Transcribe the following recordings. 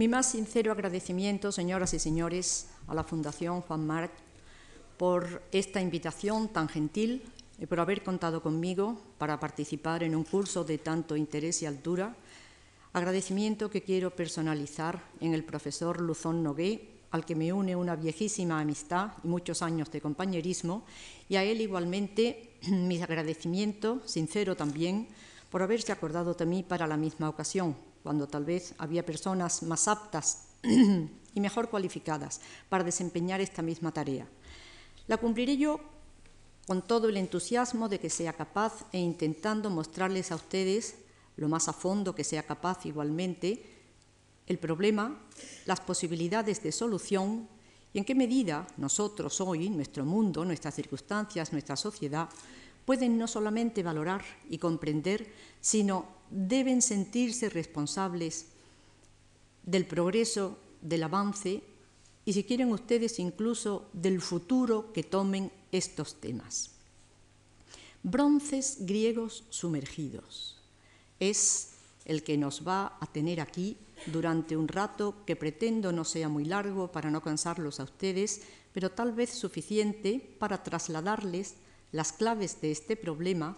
Mi más sincero agradecimiento, señoras y señores, a la Fundación Juan Marc por esta invitación tan gentil y por haber contado conmigo para participar en un curso de tanto interés y altura. Agradecimiento que quiero personalizar en el profesor Luzón Nogué, al que me une una viejísima amistad y muchos años de compañerismo, y a él igualmente mi agradecimiento, sincero también, por haberse acordado de mí para la misma ocasión, cuando tal vez había personas más aptas y mejor cualificadas para desempeñar esta misma tarea. La cumpliré yo con todo el entusiasmo de que sea capaz e intentando mostrarles a ustedes, lo más a fondo que sea capaz igualmente, el problema, las posibilidades de solución y en qué medida nosotros hoy, nuestro mundo, nuestras circunstancias, nuestra sociedad, pueden no solamente valorar y comprender, sino deben sentirse responsables del progreso, del avance y, si quieren ustedes, incluso del futuro que tomen estos temas. Bronces griegos sumergidos es el que nos va a tener aquí durante un rato que pretendo no sea muy largo para no cansarlos a ustedes, pero tal vez suficiente para trasladarles las claves de este problema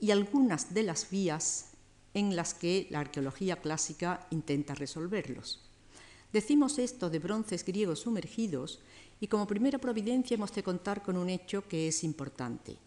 y algunas de las vías en las que la arqueología clásica intenta resolverlos. Decimos esto de bronces griegos sumergidos y como primera providencia hemos de contar con un hecho que es importante.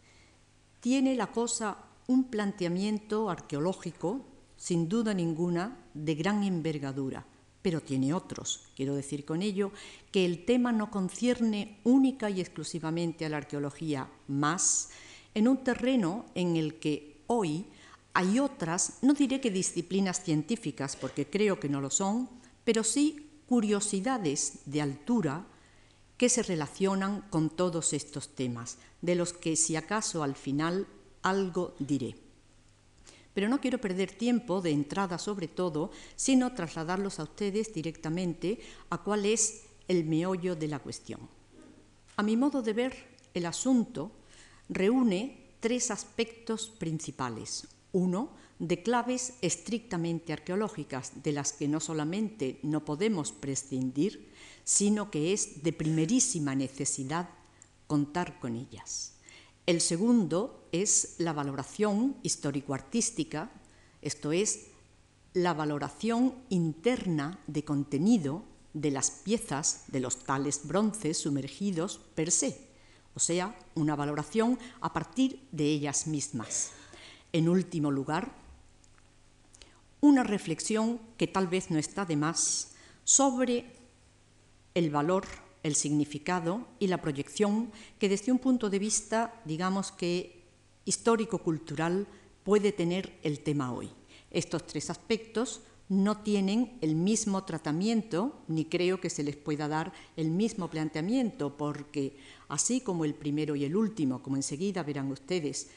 Tiene la cosa un planteamiento arqueológico, sin duda ninguna, de gran envergadura, pero tiene otros. Quiero decir con ello que el tema no concierne única y exclusivamente a la arqueología, más en un terreno en el que hoy hay otras, no diré que disciplinas científicas, porque creo que no lo son, pero sí curiosidades de altura que se relacionan con todos estos temas, de los que si acaso al final algo diré. Pero no quiero perder tiempo de entrada sobre todo, sino trasladarlos a ustedes directamente a cuál es el meollo de la cuestión. A mi modo de ver, el asunto reúne tres aspectos principales. Uno, de claves estrictamente arqueológicas, de las que no solamente no podemos prescindir, sino que es de primerísima necesidad contar con ellas. El segundo es la valoración histórico-artística, esto es, la valoración interna de contenido de las piezas de los tales bronces sumergidos per se, o sea, una valoración a partir de ellas mismas. En último lugar, una reflexión que tal vez no está de más sobre el valor, el significado y la proyección que desde un punto de vista, digamos que histórico-cultural, puede tener el tema hoy. Estos tres aspectos no tienen el mismo tratamiento, ni creo que se les pueda dar el mismo planteamiento, porque así como el primero y el último, como enseguida verán ustedes,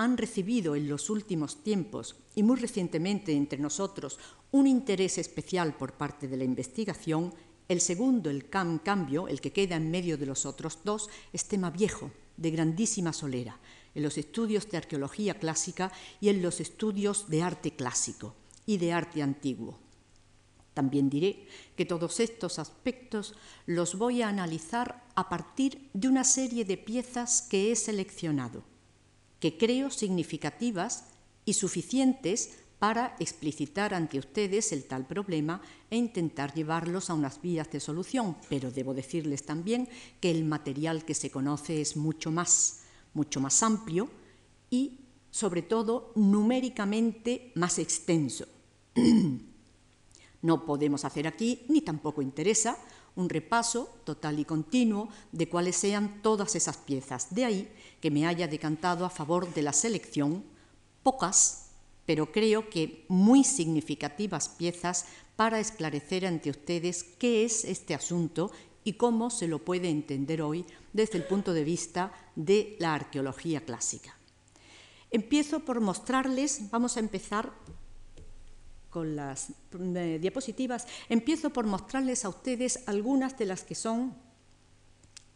han recibido en los últimos tiempos y muy recientemente entre nosotros un interés especial por parte de la investigación, el segundo, el CAM cambio, el que queda en medio de los otros dos, es tema viejo, de grandísima solera, en los estudios de arqueología clásica y en los estudios de arte clásico y de arte antiguo. También diré que todos estos aspectos los voy a analizar a partir de una serie de piezas que he seleccionado que creo significativas y suficientes para explicitar ante ustedes el tal problema e intentar llevarlos a unas vías de solución. Pero debo decirles también que el material que se conoce es mucho más, mucho más amplio y, sobre todo, numéricamente más extenso. No podemos hacer aquí, ni tampoco interesa, un repaso total y continuo de cuáles sean todas esas piezas. De ahí que me haya decantado a favor de la selección, pocas, pero creo que muy significativas piezas para esclarecer ante ustedes qué es este asunto y cómo se lo puede entender hoy desde el punto de vista de la arqueología clásica. Empiezo por mostrarles, vamos a empezar con las eh, diapositivas, empiezo por mostrarles a ustedes algunas de las que son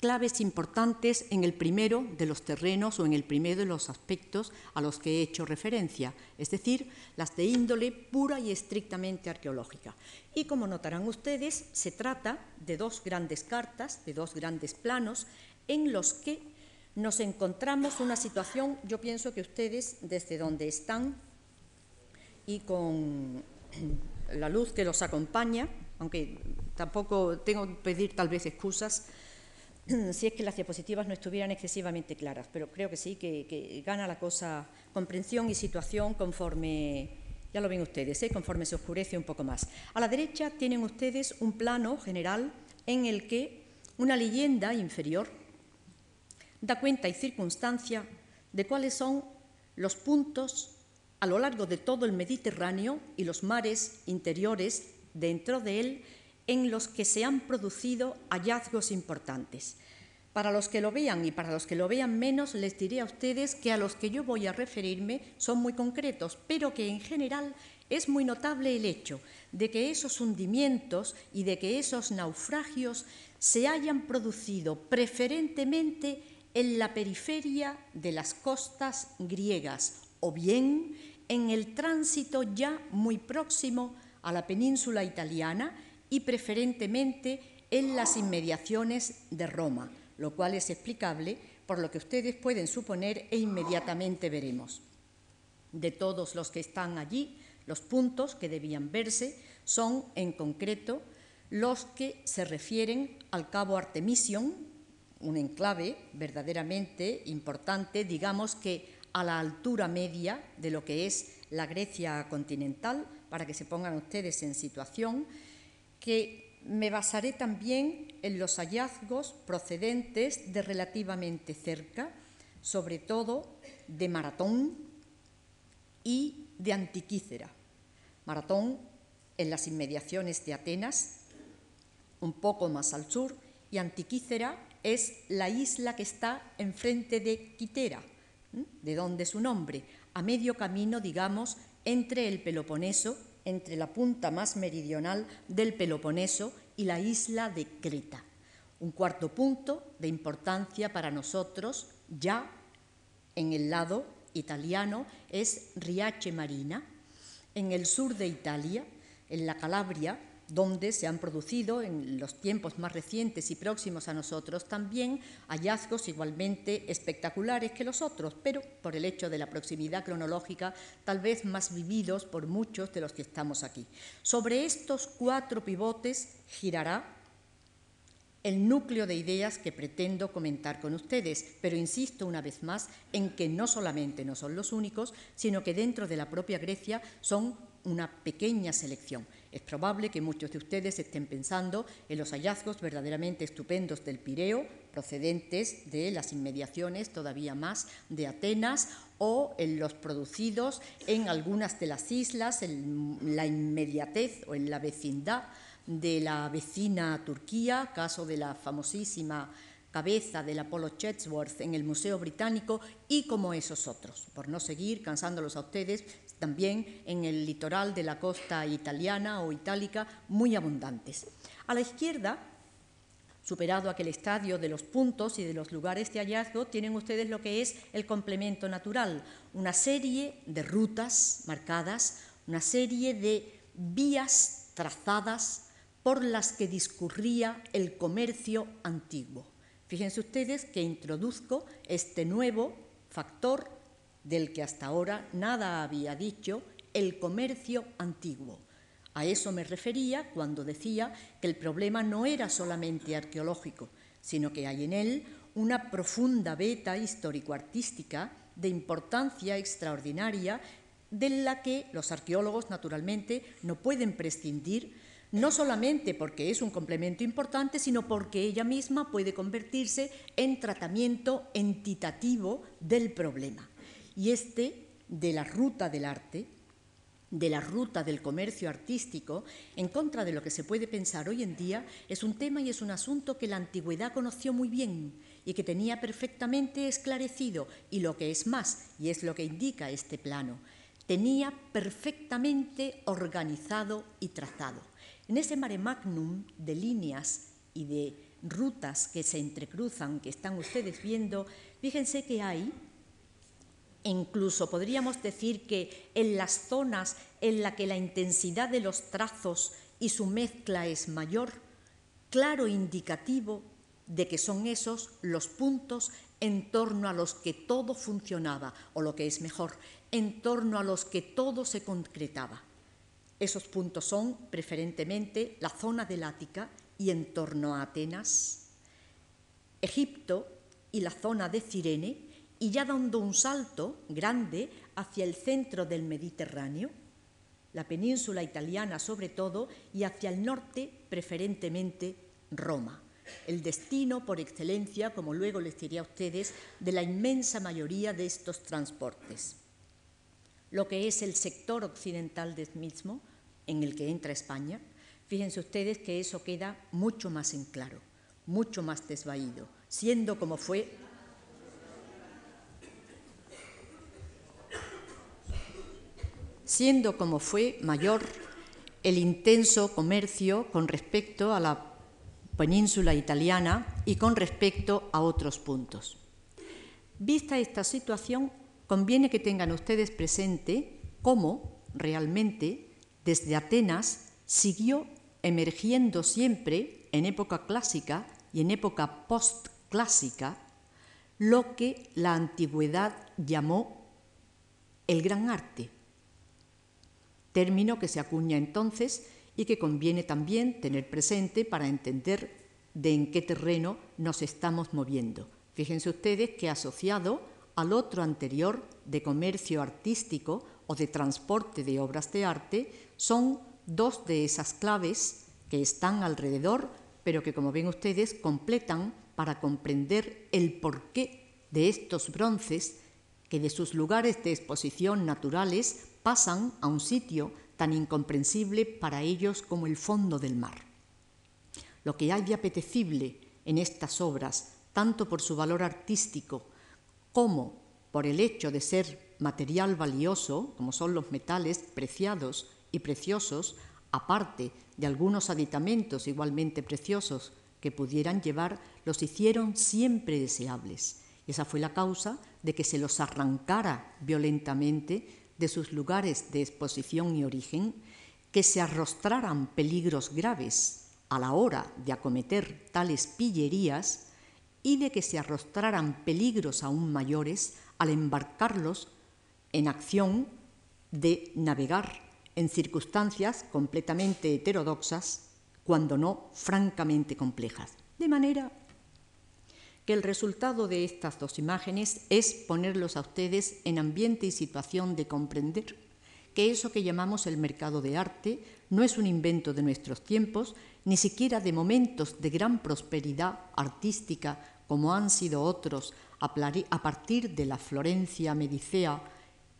claves importantes en el primero de los terrenos o en el primero de los aspectos a los que he hecho referencia, es decir, las de índole pura y estrictamente arqueológica. Y como notarán ustedes, se trata de dos grandes cartas, de dos grandes planos, en los que nos encontramos una situación, yo pienso que ustedes desde donde están y con la luz que los acompaña, aunque tampoco tengo que pedir tal vez excusas, si es que las diapositivas no estuvieran excesivamente claras, pero creo que sí, que, gana la cosa comprensión y situación conforme, ya lo ven ustedes, ¿eh? conforme se oscurece un poco más. A la derecha tienen ustedes un plano general en el que una leyenda inferior da cuenta y circunstancia de cuáles son los puntos a lo largo de todo el Mediterráneo y los mares interiores dentro de él en los que se han producido hallazgos importantes. Para los que lo vean y para los que lo vean menos, les diré a ustedes que a los que yo voy a referirme son muy concretos, pero que en general es muy notable el hecho de que esos hundimientos y de que esos naufragios se hayan producido preferentemente en la periferia de las costas griegas o bien en el tránsito ya muy próximo a la península italiana y preferentemente en las inmediaciones de Roma, lo cual es explicable por lo que ustedes pueden suponer e inmediatamente veremos. De todos los que están allí, los puntos que debían verse son, en concreto, los que se refieren al cabo Artemision, un enclave verdaderamente importante, digamos que a la altura media de lo que es la Grecia continental, para que se pongan ustedes en situación, que me basaré también en los hallazgos procedentes de relativamente cerca, sobre todo de Maratón y de Antiquícera. Maratón en las inmediaciones de Atenas, un poco más al sur, y Antiquícera es la isla que está enfrente de Quitera, de donde su nombre, a medio camino, digamos, entre el Peloponeso entre la punta más meridional del Peloponeso y la isla de Creta. Un cuarto punto de importancia para nosotros ya en el lado italiano es Riace Marina, en el sur de Italia, en la Calabria, donde se han producido en los tiempos más recientes y próximos a nosotros también hallazgos igualmente espectaculares que los otros, pero por el hecho de la proximidad cronológica tal vez más vividos por muchos de los que estamos aquí. Sobre estos cuatro pivotes girará el núcleo de ideas que pretendo comentar con ustedes, pero insisto una vez más en que no solamente no son los únicos, sino que dentro de la propia Grecia son una pequeña selección. Es probable que muchos de ustedes estén pensando en los hallazgos verdaderamente estupendos del Pireo, procedentes de las inmediaciones todavía más de Atenas, o en los producidos en algunas de las islas, en la inmediatez o en la vecindad de la vecina Turquía, caso de la famosísima cabeza del Apolo Chatsworth en el Museo Británico y como esos otros, por no seguir cansándolos a ustedes, también en el litoral de la costa italiana o itálica, muy abundantes. A la izquierda, superado aquel estadio de los puntos y de los lugares de hallazgo, tienen ustedes lo que es el complemento natural, una serie de rutas marcadas, una serie de vías trazadas por las que discurría el comercio antiguo. Fíjense ustedes que introduzco este nuevo factor del que hasta ahora nada había dicho, el comercio antiguo. A eso me refería cuando decía que el problema no era solamente arqueológico, sino que hay en él una profunda beta histórico-artística de importancia extraordinaria de la que los arqueólogos naturalmente no pueden prescindir no solamente porque es un complemento importante, sino porque ella misma puede convertirse en tratamiento entitativo del problema. Y este, de la ruta del arte, de la ruta del comercio artístico, en contra de lo que se puede pensar hoy en día, es un tema y es un asunto que la antigüedad conoció muy bien y que tenía perfectamente esclarecido, y lo que es más, y es lo que indica este plano, tenía perfectamente organizado y trazado. En ese mare magnum de líneas y de rutas que se entrecruzan, que están ustedes viendo, fíjense que hay, incluso podríamos decir que en las zonas en las que la intensidad de los trazos y su mezcla es mayor, claro indicativo de que son esos los puntos en torno a los que todo funcionaba, o lo que es mejor, en torno a los que todo se concretaba. Esos puntos son preferentemente la zona del Ática y en torno a Atenas, Egipto y la zona de Cirene, y ya dando un salto grande hacia el centro del Mediterráneo, la península italiana sobre todo, y hacia el norte preferentemente Roma, el destino por excelencia, como luego les diré a ustedes, de la inmensa mayoría de estos transportes. Lo que es el sector occidental del mismo, en el que entra España, Fíjense ustedes que eso queda mucho más en claro, mucho más desvaído, siendo como fue siendo como fue mayor el intenso comercio con respecto a la península italiana y con respecto a otros puntos. Vista esta situación, conviene que tengan ustedes presente cómo realmente desde Atenas siguió emergiendo siempre en época clásica y en época postclásica lo que la antigüedad llamó el gran arte, término que se acuña entonces y que conviene también tener presente para entender de en qué terreno nos estamos moviendo. Fíjense ustedes que asociado al otro anterior de comercio artístico o de transporte de obras de arte son dos de esas claves que están alrededor, pero que como ven ustedes completan para comprender el porqué de estos bronces que de sus lugares de exposición naturales pasan a un sitio tan incomprensible para ellos como el fondo del mar. Lo que hay de apetecible en estas obras, tanto por su valor artístico como por el hecho de ser material valioso, como son los metales preciados y preciosos, aparte de algunos aditamentos igualmente preciosos que pudieran llevar, los hicieron siempre deseables. Y esa fue la causa de que se los arrancara violentamente de sus lugares de exposición y origen, que se arrostraran peligros graves a la hora de acometer tales pillerías y de que se arrostraran peligros aún mayores al embarcarlos en acción de navegar en circunstancias completamente heterodoxas, cuando no francamente complejas. De manera que el resultado de estas dos imágenes es ponerlos a ustedes en ambiente y situación de comprender que eso que llamamos el mercado de arte no es un invento de nuestros tiempos, ni siquiera de momentos de gran prosperidad artística como han sido otros a partir de la Florencia Medicea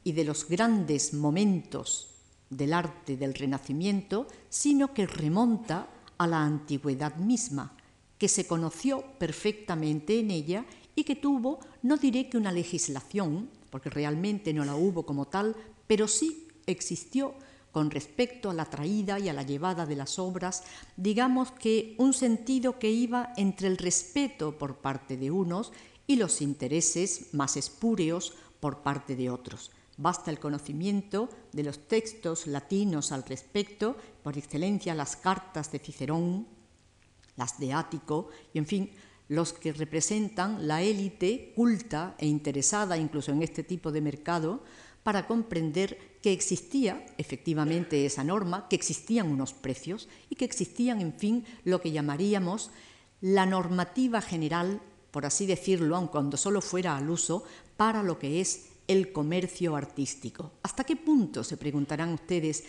y de los grandes momentos del arte del Renacimiento, sino que remonta a la antigüedad misma, que se conoció perfectamente en ella y que tuvo, no diré que una legislación, porque realmente no la hubo como tal, pero sí existió con respecto a la traída y a la llevada de las obras, digamos que un sentido que iba entre el respeto por parte de unos y los intereses más espúreos por parte de otros. Basta el conocimiento de los textos latinos al respecto, por excelencia las cartas de Cicerón, las de Ático, y en fin, los que representan la élite culta e interesada incluso en este tipo de mercado, para comprender que existía efectivamente esa norma, que existían unos precios y que existían, en fin, lo que llamaríamos la normativa general, por así decirlo, aun cuando solo fuera al uso, para lo que es el comercio artístico. ¿Hasta qué punto, se preguntarán ustedes,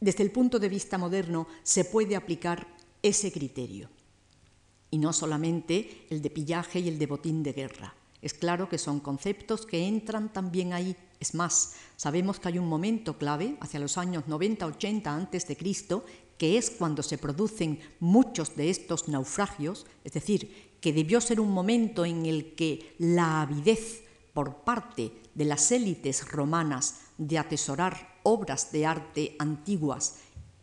desde el punto de vista moderno, se puede aplicar ese criterio? Y no solamente el de pillaje y el de botín de guerra. Es claro que son conceptos que entran también ahí. Es más, sabemos que hay un momento clave, hacia los años 90-80 antes de Cristo, que es cuando se producen muchos de estos naufragios, es decir, que debió ser un momento en el que la avidez por parte de las élites romanas de atesorar obras de arte antiguas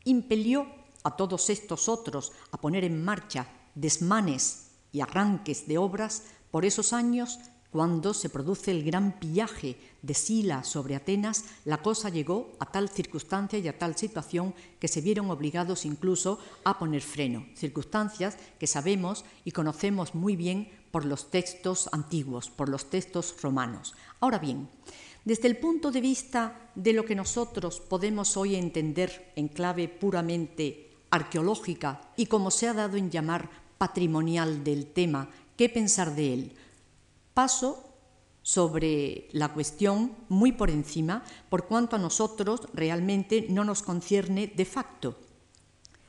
impelió a todos estos otros a poner en marcha desmanes y arranques de obras por esos años cuando se produce el gran pillaje de Sila sobre Atenas, la cosa llegó a tal circunstancia y a tal situación que se vieron obligados incluso a poner freno, circunstancias que sabemos y conocemos muy bien por los textos antiguos, por los textos romanos. Ahora bien, desde el punto de vista de lo que nosotros podemos hoy entender en clave puramente arqueológica y como se ha dado en llamar patrimonial del tema, ¿qué pensar de él? Paso sobre la cuestión muy por encima, por cuanto a nosotros realmente no nos concierne de facto.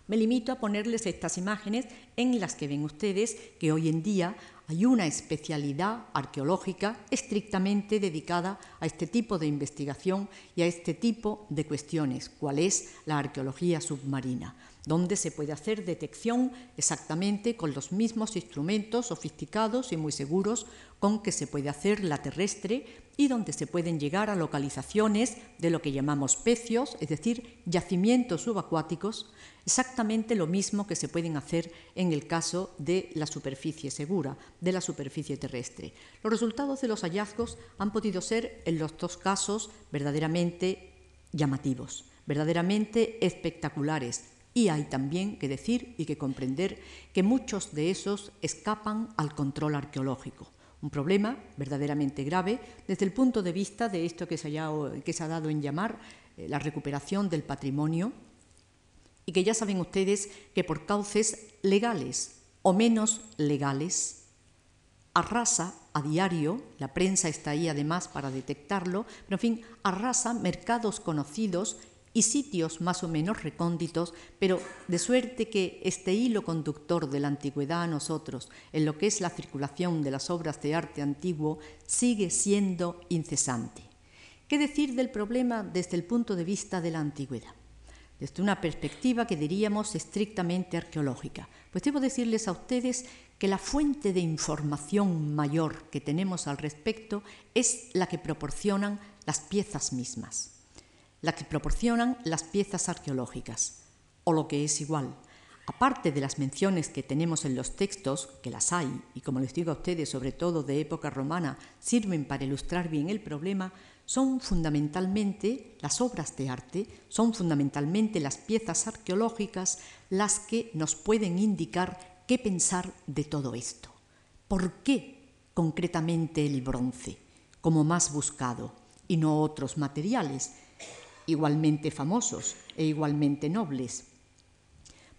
Me limito a ponerles estas imágenes en las que ven ustedes que hoy en día hay una especialidad arqueológica estrictamente dedicada a este tipo de investigación y a este tipo de cuestiones, cuál es la arqueología submarina donde se puede hacer detección exactamente con los mismos instrumentos sofisticados y muy seguros con que se puede hacer la terrestre y donde se pueden llegar a localizaciones de lo que llamamos pecios, es decir, yacimientos subacuáticos, exactamente lo mismo que se pueden hacer en el caso de la superficie segura, de la superficie terrestre. Los resultados de los hallazgos han podido ser en los dos casos verdaderamente llamativos, verdaderamente espectaculares, y hay también que decir y que comprender que muchos de esos escapan al control arqueológico. Un problema verdaderamente grave desde el punto de vista de esto que se, ha dado en llamar eh, la recuperación del patrimonio y que ya saben ustedes que por cauces legales o menos legales arrasa a diario, la prensa está ahí además para detectarlo, pero en fin, arrasa mercados conocidos y sitios más o menos recónditos, pero de suerte que este hilo conductor de la antigüedad a nosotros, en lo que es la circulación de las obras de arte antiguo, sigue siendo incesante. ¿Qué decir del problema desde el punto de vista de la antigüedad? Desde una perspectiva que diríamos estrictamente arqueológica. Pues debo decirles a ustedes que la fuente de información mayor que tenemos al respecto es la que proporcionan las piezas mismas la que proporcionan las piezas arqueológicas, o lo que es igual, aparte de las menciones que tenemos en los textos, que las hay, y como les digo a ustedes, sobre todo de época romana, sirven para ilustrar bien el problema, son fundamentalmente las obras de arte, son fundamentalmente las piezas arqueológicas las que nos pueden indicar qué pensar de todo esto. ¿Por qué concretamente el bronce como más buscado y no otros materiales? Igualmente famosos e igualmente nobles.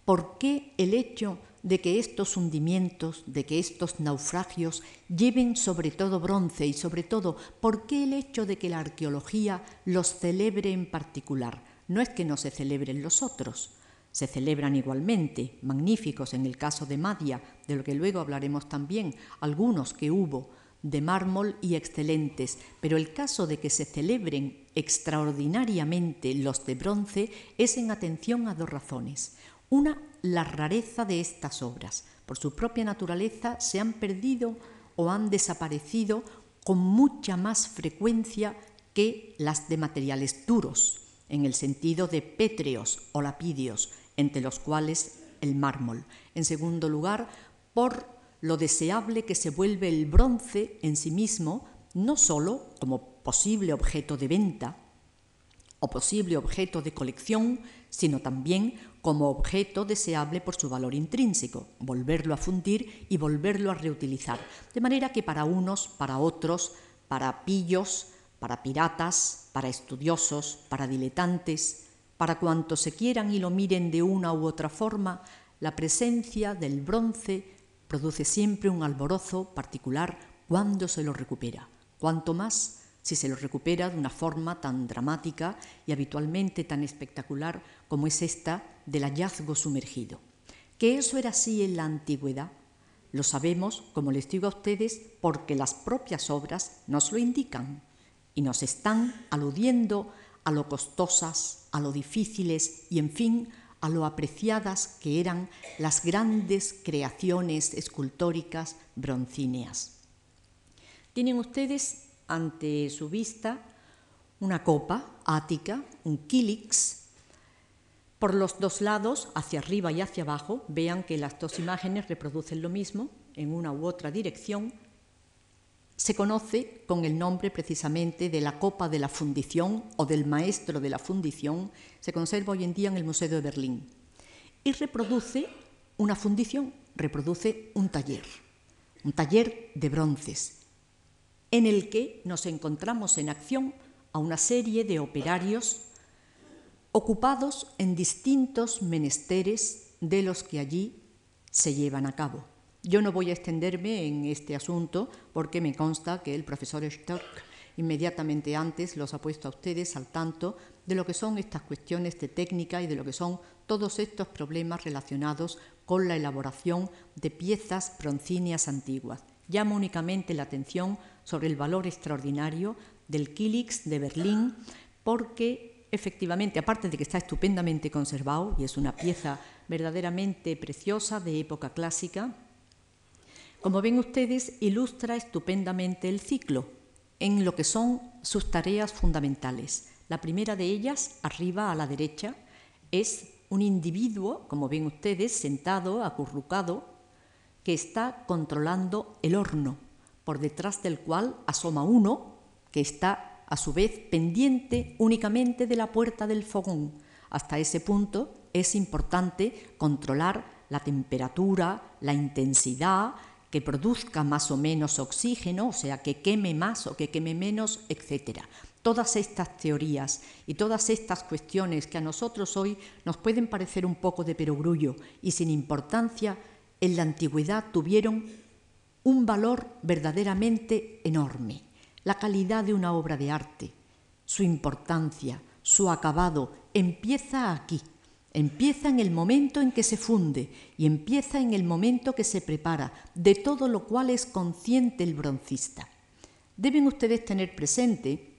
¿Por qué el hecho de que estos hundimientos, de que estos naufragios lleven sobre todo bronce y sobre todo, ¿por qué el hecho de que la arqueología los celebre en particular? No es que no se celebren los otros, se celebran igualmente, magníficos en el caso de Madia, de lo que luego hablaremos también, algunos que hubo, de mármol y excelentes, pero el caso de que se celebren extraordinariamente los de bronce es en atención a dos razones. Una, la rareza de estas obras. Por su propia naturaleza se han perdido o han desaparecido con mucha más frecuencia que las de materiales duros, en el sentido de pétreos o lapidios, entre los cuales el mármol. En segundo lugar, por lo deseable que se vuelve el bronce en sí mismo, no sólo como posible objeto de venta o posible objeto de colección, sino también como objeto deseable por su valor intrínseco, volverlo a fundir y volverlo a reutilizar. De manera que para unos, para otros, para pillos, para piratas, para estudiosos, para diletantes, para cuantos se quieran y lo miren de una u otra forma, la presencia del bronce produce siempre un alborozo particular cuando se lo recupera, cuanto más si se lo recupera de una forma tan dramática y habitualmente tan espectacular como es esta del hallazgo sumergido. Que eso era así en la antigüedad, lo sabemos, como les digo a ustedes, porque las propias obras nos lo indican y nos están aludiendo a lo costosas, a lo difíciles y, en fin, a lo apreciadas que eran las grandes creaciones escultóricas broncíneas. Tienen ustedes ante su vista una copa ática, un kílix, Por los dos lados, hacia arriba y hacia abajo, vean que las dos imágenes reproducen lo mismo en una u otra dirección. Se conoce con el nombre precisamente de la copa de la fundición o del maestro de la fundición. Se conserva hoy en día en el Museo de Berlín. Y reproduce una fundición, reproduce un taller, un taller de bronces, en el que nos encontramos en acción a una serie de operarios ocupados en distintos menesteres de los que allí se llevan a cabo. Yo no voy a extenderme en este asunto porque me consta que el profesor Stork inmediatamente antes los ha puesto a ustedes al tanto de lo que son estas cuestiones de técnica y de lo que son todos estos problemas relacionados con la elaboración de piezas broncíneas antiguas. Llamo únicamente la atención sobre el valor extraordinario del Kilix de Berlín porque efectivamente, aparte de que está estupendamente conservado y es una pieza verdaderamente preciosa de época clásica, como ven ustedes, ilustra estupendamente el ciclo en lo que son sus tareas fundamentales. La primera de ellas, arriba a la derecha, es un individuo, como ven ustedes, sentado, acurrucado, que está controlando el horno, por detrás del cual asoma uno que está a su vez pendiente únicamente de la puerta del fogón. Hasta ese punto es importante controlar la temperatura, la intensidad, que produzca más o menos oxígeno, o sea, que queme más o que queme menos, etc. Todas estas teorías y todas estas cuestiones que a nosotros hoy nos pueden parecer un poco de perogrullo y sin importancia, en la antigüedad tuvieron un valor verdaderamente enorme la calidad de una obra de arte, su importancia, su acabado, empieza aquí, empieza en el momento en que se funde y empieza en el momento que se prepara, de todo lo cual es consciente el broncista. Deben ustedes tener presente,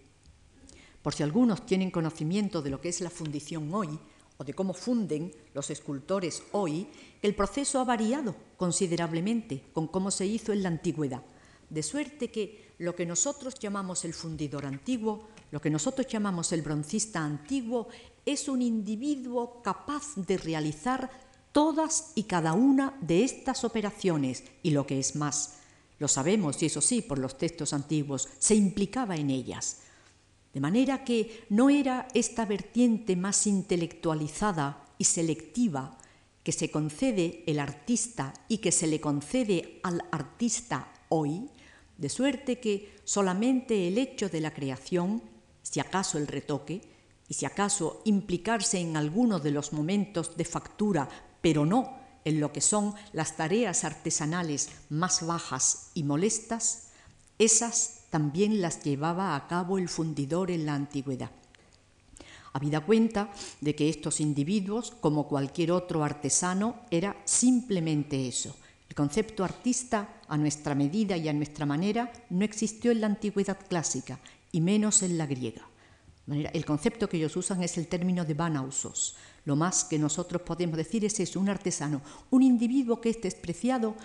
por si algunos tienen conocimiento de lo que es la fundición hoy, o de cómo funden los escultores hoy, el proceso ha variado considerablemente con cómo se hizo en la antigüedad. De suerte que lo que nosotros llamamos el fundidor antiguo, lo que nosotros llamamos el broncista antiguo, es un individuo capaz de realizar todas y cada una de estas operaciones y lo que es más, lo sabemos, y eso sí, por los textos antiguos, se implicaba en ellas. De manera que no era esta vertiente más intelectualizada y selectiva que se concede el artista y que se le concede al artista hoy, de suerte que solamente el hecho de la creación, si acaso el retoque, y si acaso implicarse en alguno de los momentos de factura, pero no en lo que son las tareas artesanales más bajas y molestas, esas también las llevaba a cabo el fundidor en la antigüedad. Habida cuenta de que estos individuos, como cualquier otro artesano, era simplemente eso, el concepto artista, a nuestra medida y a nuestra manera, no existió en la antigüedad clásica, y menos en la griega. El concepto que ellos usan es el término de banausos. Lo más que nosotros podemos decir es eso, un artesano, un individuo que es despreciado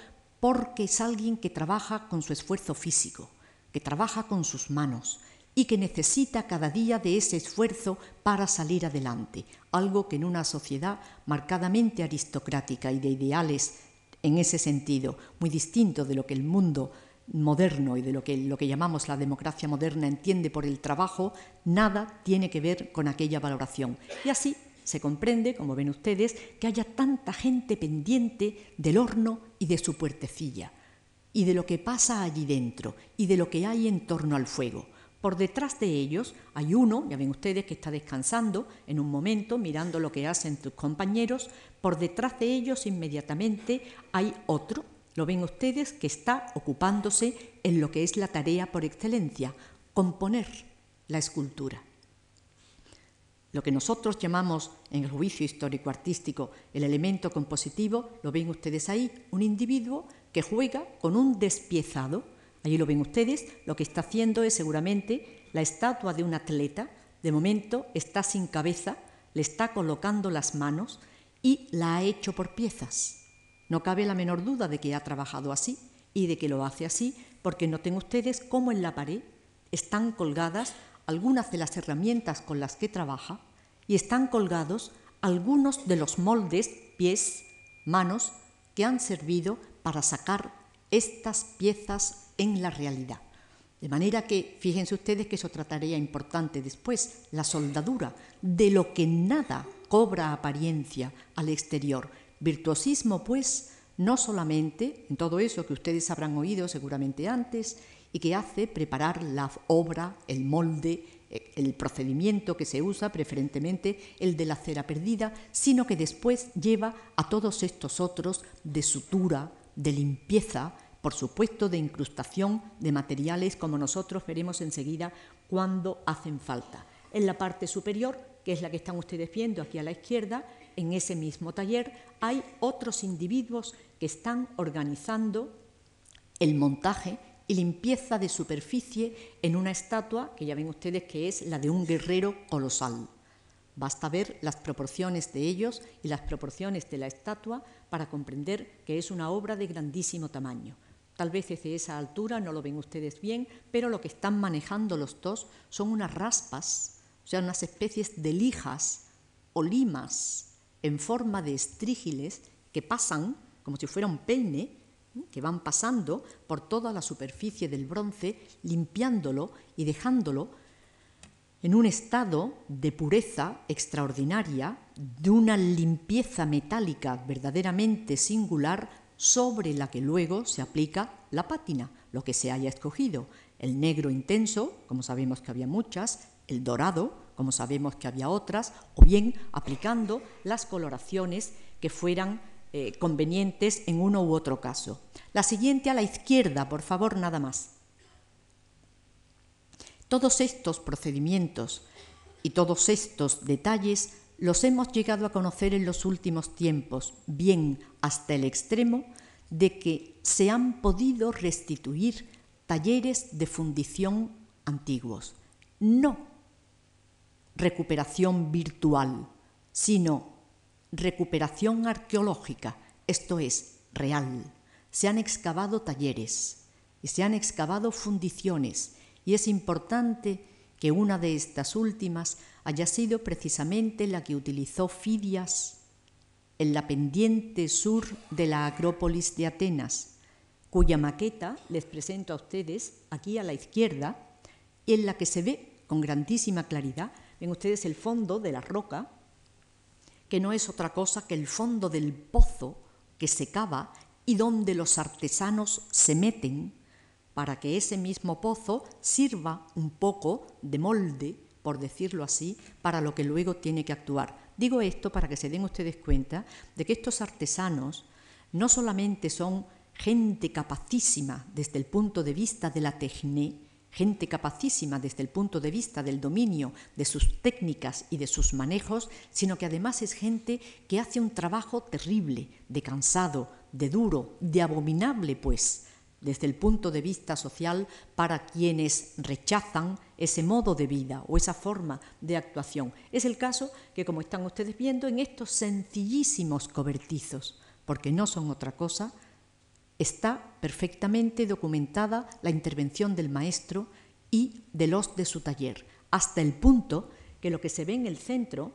porque es alguien que trabaja con su esfuerzo físico, que trabaja con sus manos y que necesita cada día de ese esfuerzo para salir adelante, algo que en una sociedad marcadamente aristocrática y de ideales en ese sentido, muy distinto de lo que el mundo moderno y de lo que, lo que llamamos la democracia moderna entiende por el trabajo, nada tiene que ver con aquella valoración. Y así se comprende, como ven ustedes, que haya tanta gente pendiente del horno y de su puertecilla, y de lo que pasa allí dentro, y de lo que hay en torno al fuego. Por detrás de ellos hay uno, ya ven ustedes, que está descansando en un momento, mirando lo que hacen sus compañeros. Por detrás de ellos inmediatamente hay otro, lo ven ustedes, que está ocupándose en lo que es la tarea por excelencia, componer la escultura. Lo que nosotros llamamos en el juicio histórico-artístico el elemento compositivo, lo ven ustedes ahí, un individuo que juega con un despiezado, Allí lo ven ustedes, lo que está haciendo es seguramente la estatua de un atleta, de momento está sin cabeza, le está colocando las manos y la ha hecho por piezas. No cabe la menor duda de que ha trabajado así y de que lo hace así, porque noten ustedes cómo en la pared están colgadas algunas de las herramientas con las que trabaja y están colgados algunos de los moldes, pies, manos, que han servido para sacar estas piezas en la realidad. De manera que, fíjense ustedes que es otra tarea importante después, la soldadura, de lo que nada cobra apariencia al exterior. Virtuosismo, pues, no solamente en todo eso que ustedes habrán oído seguramente antes y que hace preparar la obra, el molde, el procedimiento que se usa, preferentemente el de la cera perdida, sino que después lleva a todos estos otros de sutura, de limpieza, por supuesto de incrustación de materiales como nosotros veremos enseguida cuando hacen falta. En la parte superior, que es la que están ustedes viendo aquí a la izquierda, en ese mismo taller hay otros individuos que están organizando el montaje y limpieza de superficie en una estatua que ya ven ustedes que es la de un guerrero colosal. Basta ver las proporciones de ellos y las proporciones de la estatua para comprender que es una obra de grandísimo tamaño. Tal vez desde esa altura no lo ven ustedes bien, pero lo que están manejando los dos son unas raspas, o sea, unas especies de lijas o limas en forma de estrígiles que pasan como si fuera un peine, que van pasando por toda la superficie del bronce, limpiándolo y dejándolo en un estado de pureza extraordinaria, de una limpieza metálica verdaderamente singular sobre la que luego se aplica la pátina, lo que se haya escogido, el negro intenso, como sabemos que había muchas, el dorado, como sabemos que había otras, o bien aplicando las coloraciones que fueran eh, convenientes en uno u otro caso. La siguiente a la izquierda, por favor, nada más. Todos estos procedimientos y todos estos detalles los hemos llegado a conocer en los últimos tiempos, bien hasta el extremo de que se han podido restituir talleres de fundición antiguos. No recuperación virtual, sino recuperación arqueológica, esto es, real. Se han excavado talleres y se han excavado fundiciones y es importante que una de estas últimas haya sido precisamente la que utilizó Fidias en la pendiente sur de la Acrópolis de Atenas, cuya maqueta les presento a ustedes aquí a la izquierda, en la que se ve con grandísima claridad, ven ustedes el fondo de la roca, que no es otra cosa que el fondo del pozo que se cava y donde los artesanos se meten para que ese mismo pozo sirva un poco de molde, por decirlo así, para lo que luego tiene que actuar. Digo esto para que se den ustedes cuenta de que estos artesanos no solamente son gente capacísima desde el punto de vista de la técnica, gente capacísima desde el punto de vista del dominio de sus técnicas y de sus manejos, sino que además es gente que hace un trabajo terrible, de cansado, de duro, de abominable, pues, desde el punto de vista social para quienes rechazan ese modo de vida o esa forma de actuación. Es el caso que, como están ustedes viendo, en estos sencillísimos cobertizos, porque no son otra cosa, está perfectamente documentada la intervención del maestro y de los de su taller, hasta el punto que lo que se ve en el centro,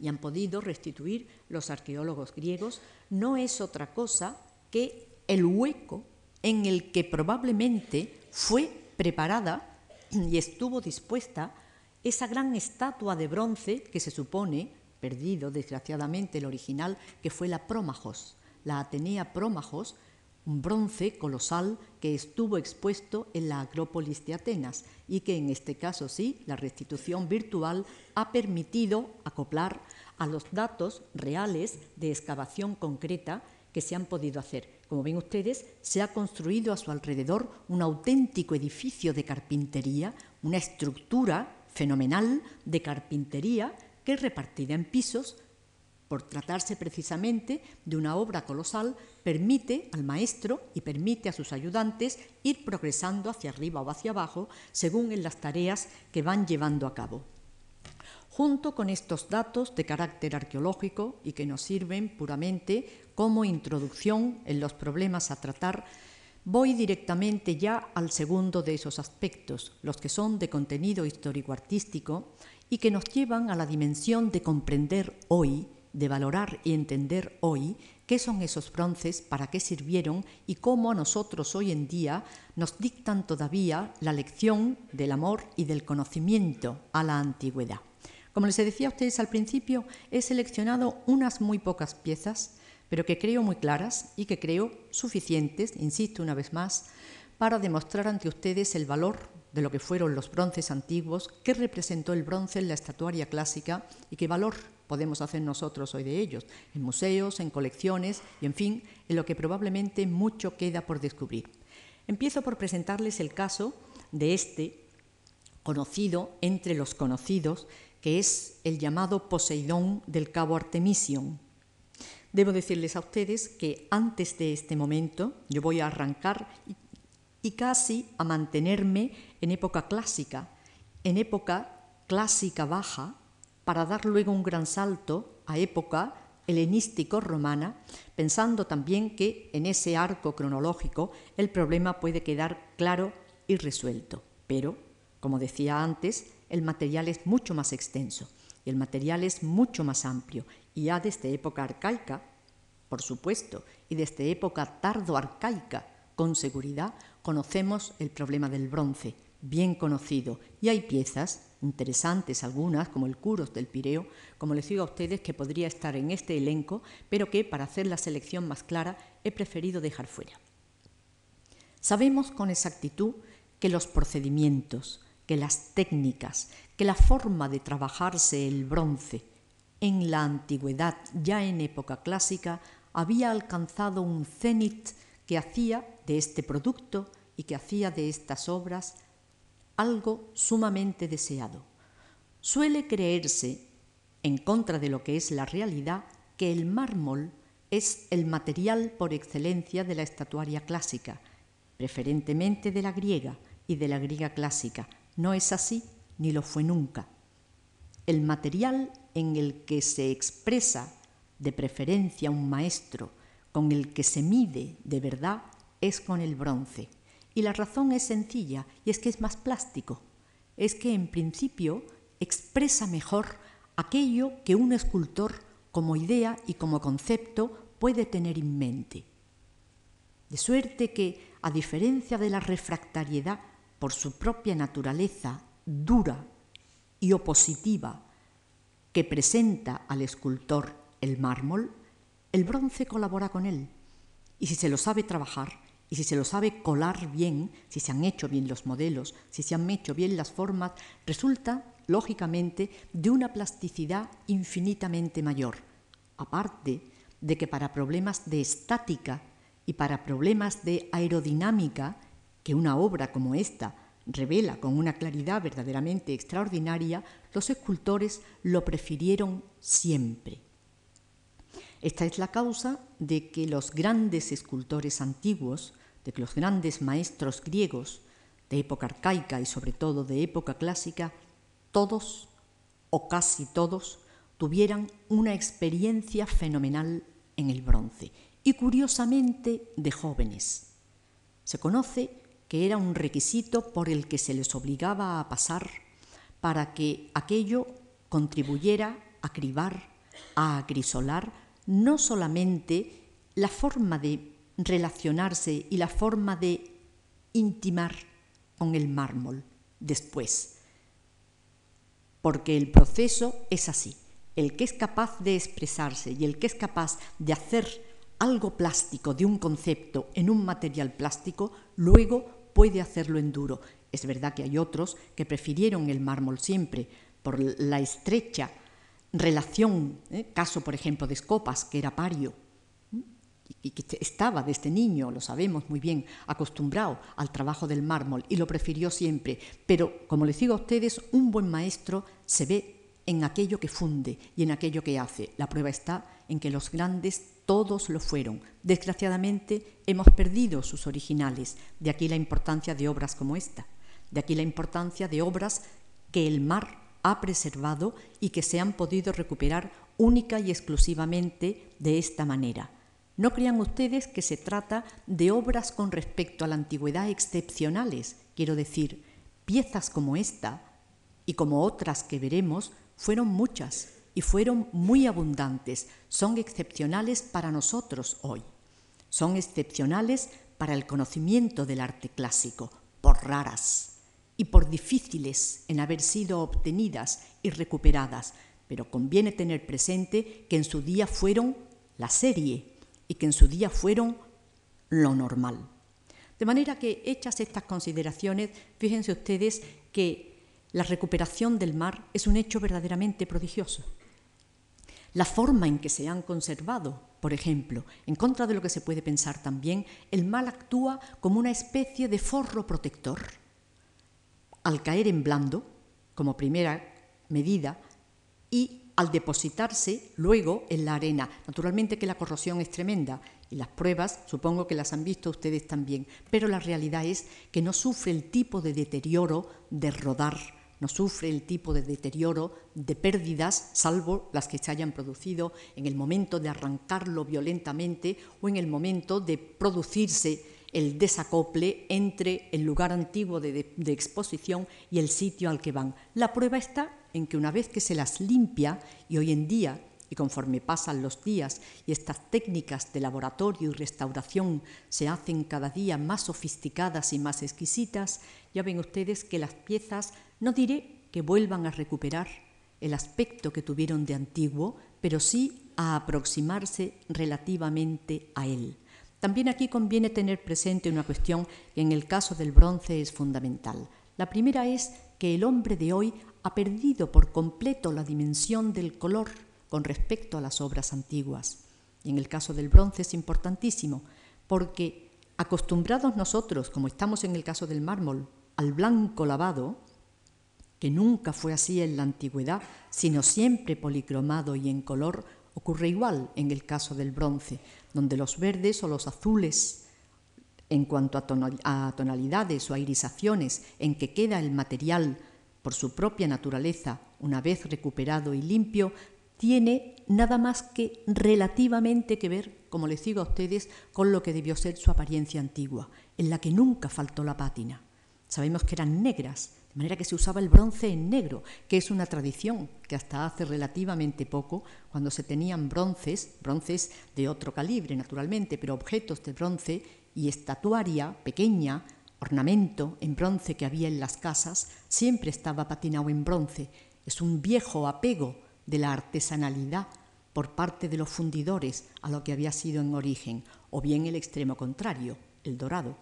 y han podido restituir los arqueólogos griegos, no es otra cosa que el hueco en el que probablemente fue preparada y estuvo dispuesta esa gran estatua de bronce que se supone, perdido desgraciadamente el original, que fue la Prómajos, la Atenea Prómajos, un bronce colosal que estuvo expuesto en la Acrópolis de Atenas y que en este caso sí, la restitución virtual ha permitido acoplar a los datos reales de excavación concreta que se han podido hacer. Como ven ustedes, se ha construido a su alrededor un auténtico edificio de carpintería, una estructura fenomenal de carpintería que repartida en pisos, por tratarse precisamente de una obra colosal, permite al maestro y permite a sus ayudantes ir progresando hacia arriba o hacia abajo según en las tareas que van llevando a cabo. Junto con estos datos de carácter arqueológico y que nos sirven puramente como introducción en los problemas a tratar, voy directamente ya al segundo de esos aspectos, los que son de contenido histórico-artístico y que nos llevan a la dimensión de comprender hoy, de valorar y entender hoy qué son esos bronces, para qué sirvieron y cómo a nosotros hoy en día nos dictan todavía la lección del amor y del conocimiento a la antigüedad. Como les decía a ustedes al principio, he seleccionado unas muy pocas piezas, pero que creo muy claras y que creo suficientes, insisto una vez más, para demostrar ante ustedes el valor de lo que fueron los bronces antiguos, qué representó el bronce en la estatuaria clásica y qué valor podemos hacer nosotros hoy de ellos, en museos, en colecciones y, en fin, en lo que probablemente mucho queda por descubrir. Empiezo por presentarles el caso de este conocido entre los conocidos, que es el llamado Poseidón del Cabo Artemision. Debo decirles a ustedes que antes de este momento yo voy a arrancar y casi a mantenerme en época clásica, en época clásica baja, para dar luego un gran salto a época helenístico-romana, pensando también que en ese arco cronológico el problema puede quedar claro y resuelto. Pero, como decía antes, el material es mucho más extenso y el material es mucho más amplio, y ya desde época arcaica, por supuesto, y desde época tardo-arcaica, con seguridad, conocemos el problema del bronce, bien conocido, y hay piezas interesantes algunas, como el Curos del Pireo, como les digo a ustedes, que podría estar en este elenco, pero que para hacer la selección más clara he preferido dejar fuera. Sabemos con exactitud que los procedimientos, que las técnicas, que la forma de trabajarse el bronce en la antigüedad, ya en época clásica, había alcanzado un cenit que hacía de este producto y que hacía de estas obras algo sumamente deseado. Suele creerse, en contra de lo que es la realidad, que el mármol es el material por excelencia de la estatuaria clásica, preferentemente de la griega y de la griega clásica. No es así, ni lo fue nunca. El material en el que se expresa de preferencia un maestro, con el que se mide de verdad, es con el bronce. Y la razón es sencilla, y es que es más plástico. Es que en principio expresa mejor aquello que un escultor como idea y como concepto puede tener en mente. De suerte que, a diferencia de la refractariedad por su propia naturaleza dura y opositiva que presenta al escultor el mármol, el bronce colabora con él. Y si se lo sabe trabajar, y si se lo sabe colar bien, si se han hecho bien los modelos, si se han hecho bien las formas, resulta, lógicamente, de una plasticidad infinitamente mayor. Aparte de que para problemas de estática y para problemas de aerodinámica, que una obra como esta revela con una claridad verdaderamente extraordinaria, los escultores lo prefirieron siempre. Esta es la causa de que los grandes escultores antiguos, de que los grandes maestros griegos de época arcaica y sobre todo de época clásica, todos o casi todos tuvieran una experiencia fenomenal en el bronce y curiosamente de jóvenes. Se conoce que era un requisito por el que se les obligaba a pasar para que aquello contribuyera a cribar, a acrisolar no solamente la forma de relacionarse y la forma de intimar con el mármol después, porque el proceso es así. El que es capaz de expresarse y el que es capaz de hacer algo plástico de un concepto en un material plástico, luego puede hacerlo en duro. Es verdad que hay otros que prefirieron el mármol siempre por la estrecha relación, ¿eh? caso por ejemplo de Escopas, que era pario, y que estaba desde niño, lo sabemos muy bien, acostumbrado al trabajo del mármol y lo prefirió siempre. Pero, como les digo a ustedes, un buen maestro se ve en aquello que funde y en aquello que hace. La prueba está en que los grandes todos lo fueron. Desgraciadamente hemos perdido sus originales, de aquí la importancia de obras como esta, de aquí la importancia de obras que el mar ha preservado y que se han podido recuperar única y exclusivamente de esta manera. No crean ustedes que se trata de obras con respecto a la antigüedad excepcionales, quiero decir, piezas como esta, y como otras que veremos, fueron muchas y fueron muy abundantes. Son excepcionales para nosotros hoy. Son excepcionales para el conocimiento del arte clásico, por raras y por difíciles en haber sido obtenidas y recuperadas, pero conviene tener presente que en su día fueron la serie y que en su día fueron lo normal. De manera que, hechas estas consideraciones, fíjense ustedes que la recuperación del mar es un hecho verdaderamente prodigioso. La forma en que se han conservado, por ejemplo, en contra de lo que se puede pensar también, el mal actúa como una especie de forro protector. Al caer en blando, como primera medida, y al depositarse luego en la arena. Naturalmente que la corrosión es tremenda y las pruebas supongo que las han visto ustedes también, pero la realidad es que no sufre el tipo de deterioro de rodar, no sufre el tipo de deterioro de pérdidas, salvo las que se hayan producido en el momento de arrancarlo violentamente o en el momento de producirse el desacople entre el lugar antiguo de, exposición y el sitio al que van. La prueba está en que una vez que se las limpia, y hoy en día, y conforme pasan los días y estas técnicas de laboratorio y restauración se hacen cada día más sofisticadas y más exquisitas, ya ven ustedes que las piezas, no diré que vuelvan a recuperar el aspecto que tuvieron de antiguo, pero sí a aproximarse relativamente a él. También aquí conviene tener presente una cuestión que en el caso del bronce es fundamental. La primera es que el hombre de hoy ha perdido por completo la dimensión del color con respecto a las obras antiguas. Y en el caso del bronce es importantísimo, porque acostumbrados nosotros, como estamos en el caso del mármol, al blanco lavado, que nunca fue así en la antigüedad, sino siempre policromado y en color, ocurre igual en el caso del bronce, donde los verdes o los azules, en cuanto a tonalidades o a irisaciones en que queda el material por su propia naturaleza, una vez recuperado y limpio, tiene nada más que relativamente que ver, como les digo a ustedes, con lo que debió ser su apariencia antigua, en la que nunca faltó la pátina. Sabemos que eran negras, de manera que se usaba el bronce en negro, que es una tradición que hasta hace relativamente poco, cuando se tenían bronces, bronces de otro calibre naturalmente, pero objetos de bronce y estatuaria pequeña, ornamento en bronce que había en las casas siempre estaba patinado en bronce. Es un viejo apego de la artesanalidad por parte de los fundidores a lo que había sido en origen, o bien el extremo contrario, el dorado.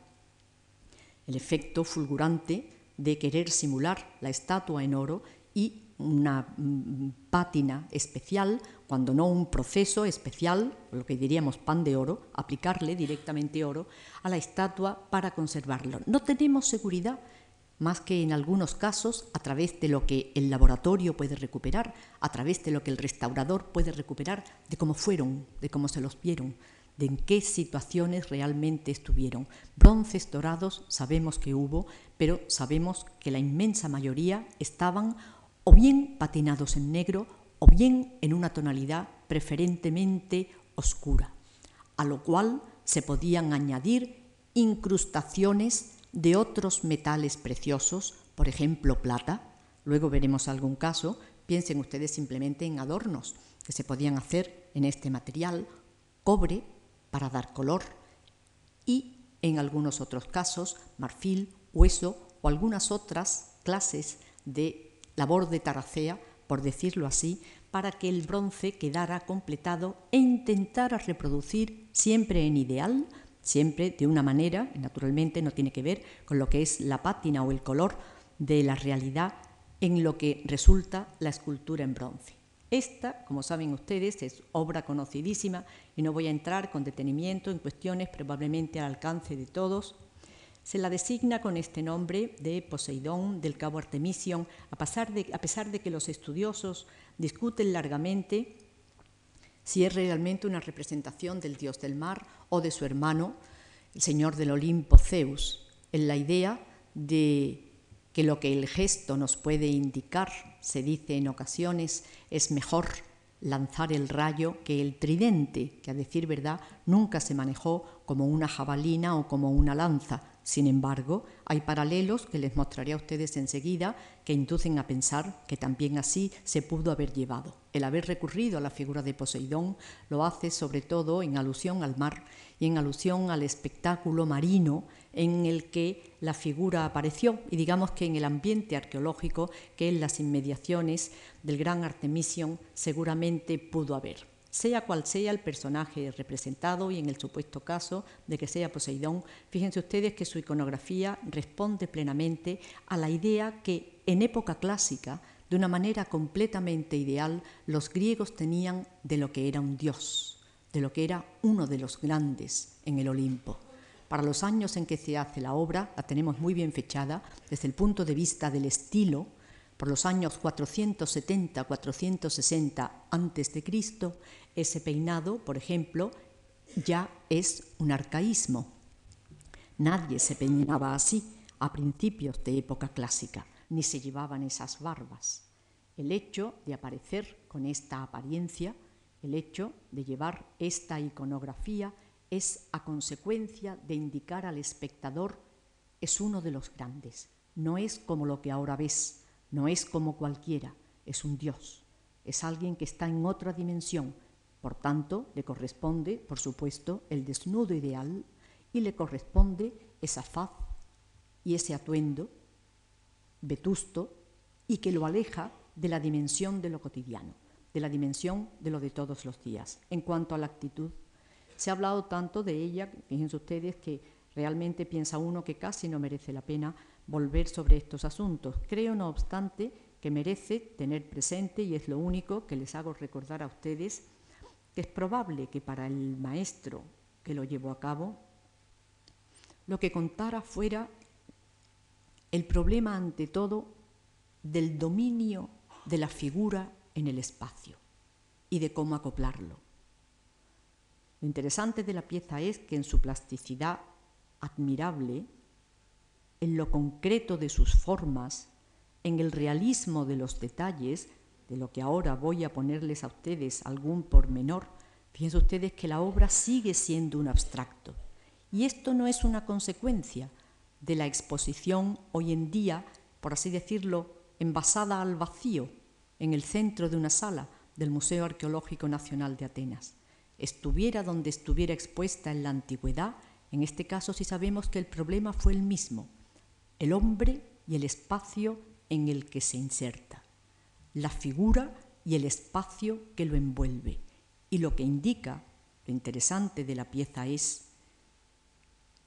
El efecto fulgurante de querer simular la estatua en oro y una mm, pátina especial, cuando no un proceso especial, lo que diríamos pan de oro, aplicarle directamente oro a la estatua para conservarlo. No tenemos seguridad más que en algunos casos a través de lo que el laboratorio puede recuperar, a través de lo que el restaurador puede recuperar, de cómo fueron, de cómo se los vieron, de en qué situaciones realmente estuvieron. Bronces dorados sabemos que hubo, pero sabemos que la inmensa mayoría estaban o bien patinados en negro o bien en una tonalidad preferentemente oscura, a lo cual se podían añadir incrustaciones de otros metales preciosos, por ejemplo plata. Luego veremos algún caso, piensen ustedes simplemente en adornos que se podían hacer en este material, cobre para dar color y en algunos otros casos marfil, hueso o algunas otras clases de labor de taracea, por decirlo así, para que el bronce quedara completado e intentara reproducir siempre en ideal, siempre de una manera, naturalmente no tiene que ver con lo que es la pátina o el color de la realidad en lo que resulta la escultura en bronce. Esta, como saben ustedes, es obra conocidísima y no voy a entrar con detenimiento en cuestiones probablemente al alcance de todos, se la designa con este nombre de Poseidón del cabo Artemision, a a pesar de que los estudiosos discuten largamente si es realmente una representación del dios del mar o de su hermano, el señor del Olimpo, Zeus, en la idea de que lo que el gesto nos puede indicar, se dice en ocasiones, es mejor lanzar el rayo que el tridente, que a decir verdad nunca se manejó como una jabalina o como una lanza. Sin embargo, hay paralelos que les mostraré a ustedes enseguida que inducen a pensar que también así se pudo haber llevado. El haber recurrido a la figura de Poseidón lo hace sobre todo en alusión al mar y en alusión al espectáculo marino en el que la figura apareció y digamos que en el ambiente arqueológico que en las inmediaciones del gran Artemision seguramente pudo haber. Sea cual sea el personaje representado y en el supuesto caso de que sea Poseidón, fíjense ustedes que su iconografía responde plenamente a la idea que en época clásica, de una manera completamente ideal, los griegos tenían de lo que era un dios, de lo que era uno de los grandes en el Olimpo. Para los años en que se hace la obra, la tenemos muy bien fechada desde el punto de vista del estilo, por los años 470-460 a.C., ese peinado, por ejemplo, ya es un arcaísmo. Nadie se peinaba así a principios de época clásica, ni se llevaban esas barbas. El hecho de aparecer con esta apariencia, el hecho de llevar esta iconografía, es a consecuencia de indicar al espectador es uno de los grandes, no es como lo que ahora ves, no es como cualquiera, es un Dios, es alguien que está en otra dimensión, por tanto le corresponde, por supuesto, el desnudo ideal y le corresponde esa faz y ese atuendo vetusto y que lo aleja de la dimensión de lo cotidiano, de la dimensión de lo de todos los días. En cuanto a la actitud, se ha hablado tanto de ella, fíjense ustedes que realmente piensa uno que casi no merece la pena volver sobre estos asuntos. Creo, no obstante, que merece tener presente, y es lo único que les hago recordar a ustedes, que es probable que para el maestro que lo llevó a cabo, lo que contara fuera el problema ante todo del dominio de la figura en el espacio y de cómo acoplarlo. Lo interesante de la pieza es que en su plasticidad admirable, en lo concreto de sus formas, en el realismo de los detalles, de lo que ahora voy a ponerles a ustedes algún pormenor, fíjense ustedes que la obra sigue siendo un abstracto. Y esto no es una consecuencia de la exposición hoy en día, por así decirlo, envasada al vacío en el centro de una sala del Museo Arqueológico Nacional de Atenas estuviera donde estuviera expuesta en la antigüedad, en este caso sí sabemos que el problema fue el mismo, el hombre y el espacio en el que se inserta, la figura y el espacio que lo envuelve. Y lo que indica, lo interesante de la pieza es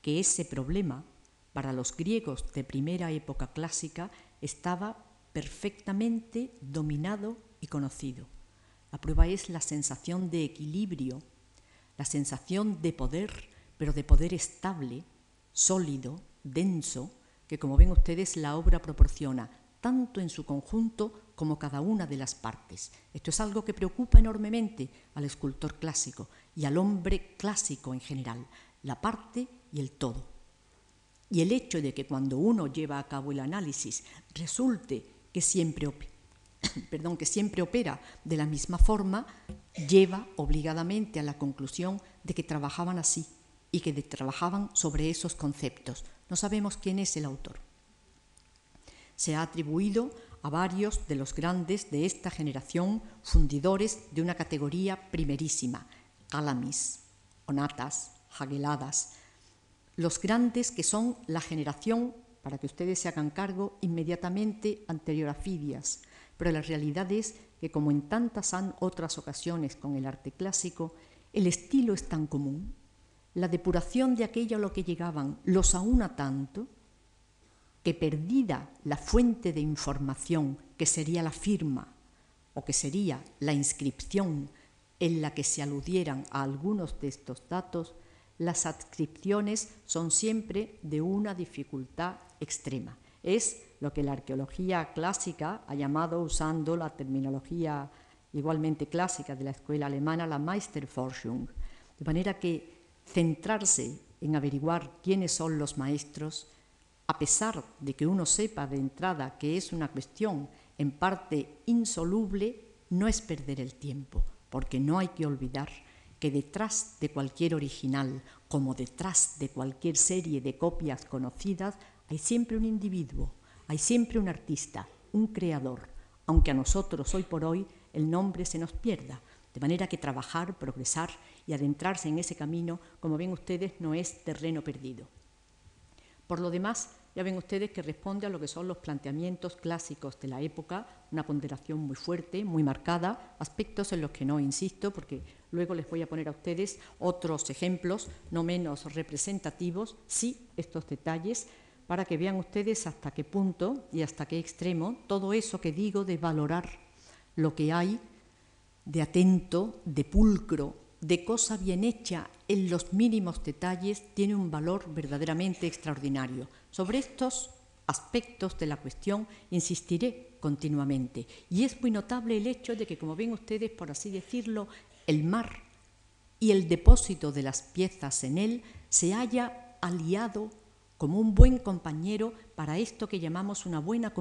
que ese problema para los griegos de primera época clásica estaba perfectamente dominado y conocido. La prueba es la sensación de equilibrio, la sensación de poder, pero de poder estable, sólido, denso, que como ven ustedes la obra proporciona tanto en su conjunto como cada una de las partes. Esto es algo que preocupa enormemente al escultor clásico y al hombre clásico en general, la parte y el todo. Y el hecho de que cuando uno lleva a cabo el análisis resulte que siempre perdón, que siempre opera de la misma forma, lleva obligadamente a la conclusión de que trabajaban así y que trabajaban sobre esos conceptos. No sabemos quién es el autor. Se ha atribuido a varios de los grandes de esta generación fundidores de una categoría primerísima, Calamis, Onatas, Hageladas, los grandes que son la generación, para que ustedes se hagan cargo, inmediatamente anterior a Fidias, pero la realidad es que, como en tantas otras ocasiones con el arte clásico, el estilo es tan común, la depuración de aquello a lo que llegaban los aúna tanto, que perdida la fuente de información que sería la firma o que sería la inscripción en la que se aludieran a algunos de estos datos, las adscripciones son siempre de una dificultad extrema. Es lo que la arqueología clásica ha llamado, usando la terminología igualmente clásica de la escuela alemana, la Meisterforschung. De manera que centrarse en averiguar quiénes son los maestros, a pesar de que uno sepa de entrada que es una cuestión en parte insoluble, no es perder el tiempo, porque no hay que olvidar que detrás de cualquier original, como detrás de cualquier serie de copias conocidas, hay siempre un individuo, hay siempre un artista, un creador, aunque a nosotros hoy por hoy el nombre se nos pierda. De manera que trabajar, progresar y adentrarse en ese camino, como ven ustedes, no es terreno perdido. Por lo demás, ya ven ustedes que responde a lo que son los planteamientos clásicos de la época, una ponderación muy fuerte, muy marcada, aspectos en los que no insisto, porque luego les voy a poner a ustedes otros ejemplos no menos representativos, sí, estos detalles, para que vean ustedes hasta qué punto y hasta qué extremo todo eso que digo de valorar lo que hay de atento, de pulcro, de cosa bien hecha en los mínimos detalles tiene un valor verdaderamente extraordinario. Sobre estos aspectos de la cuestión insistiré continuamente. Y es muy notable el hecho de que, como ven ustedes, por así decirlo, el mar y el depósito de las piezas en él se haya aliado como un buen compañero para esto que llamamos una buena,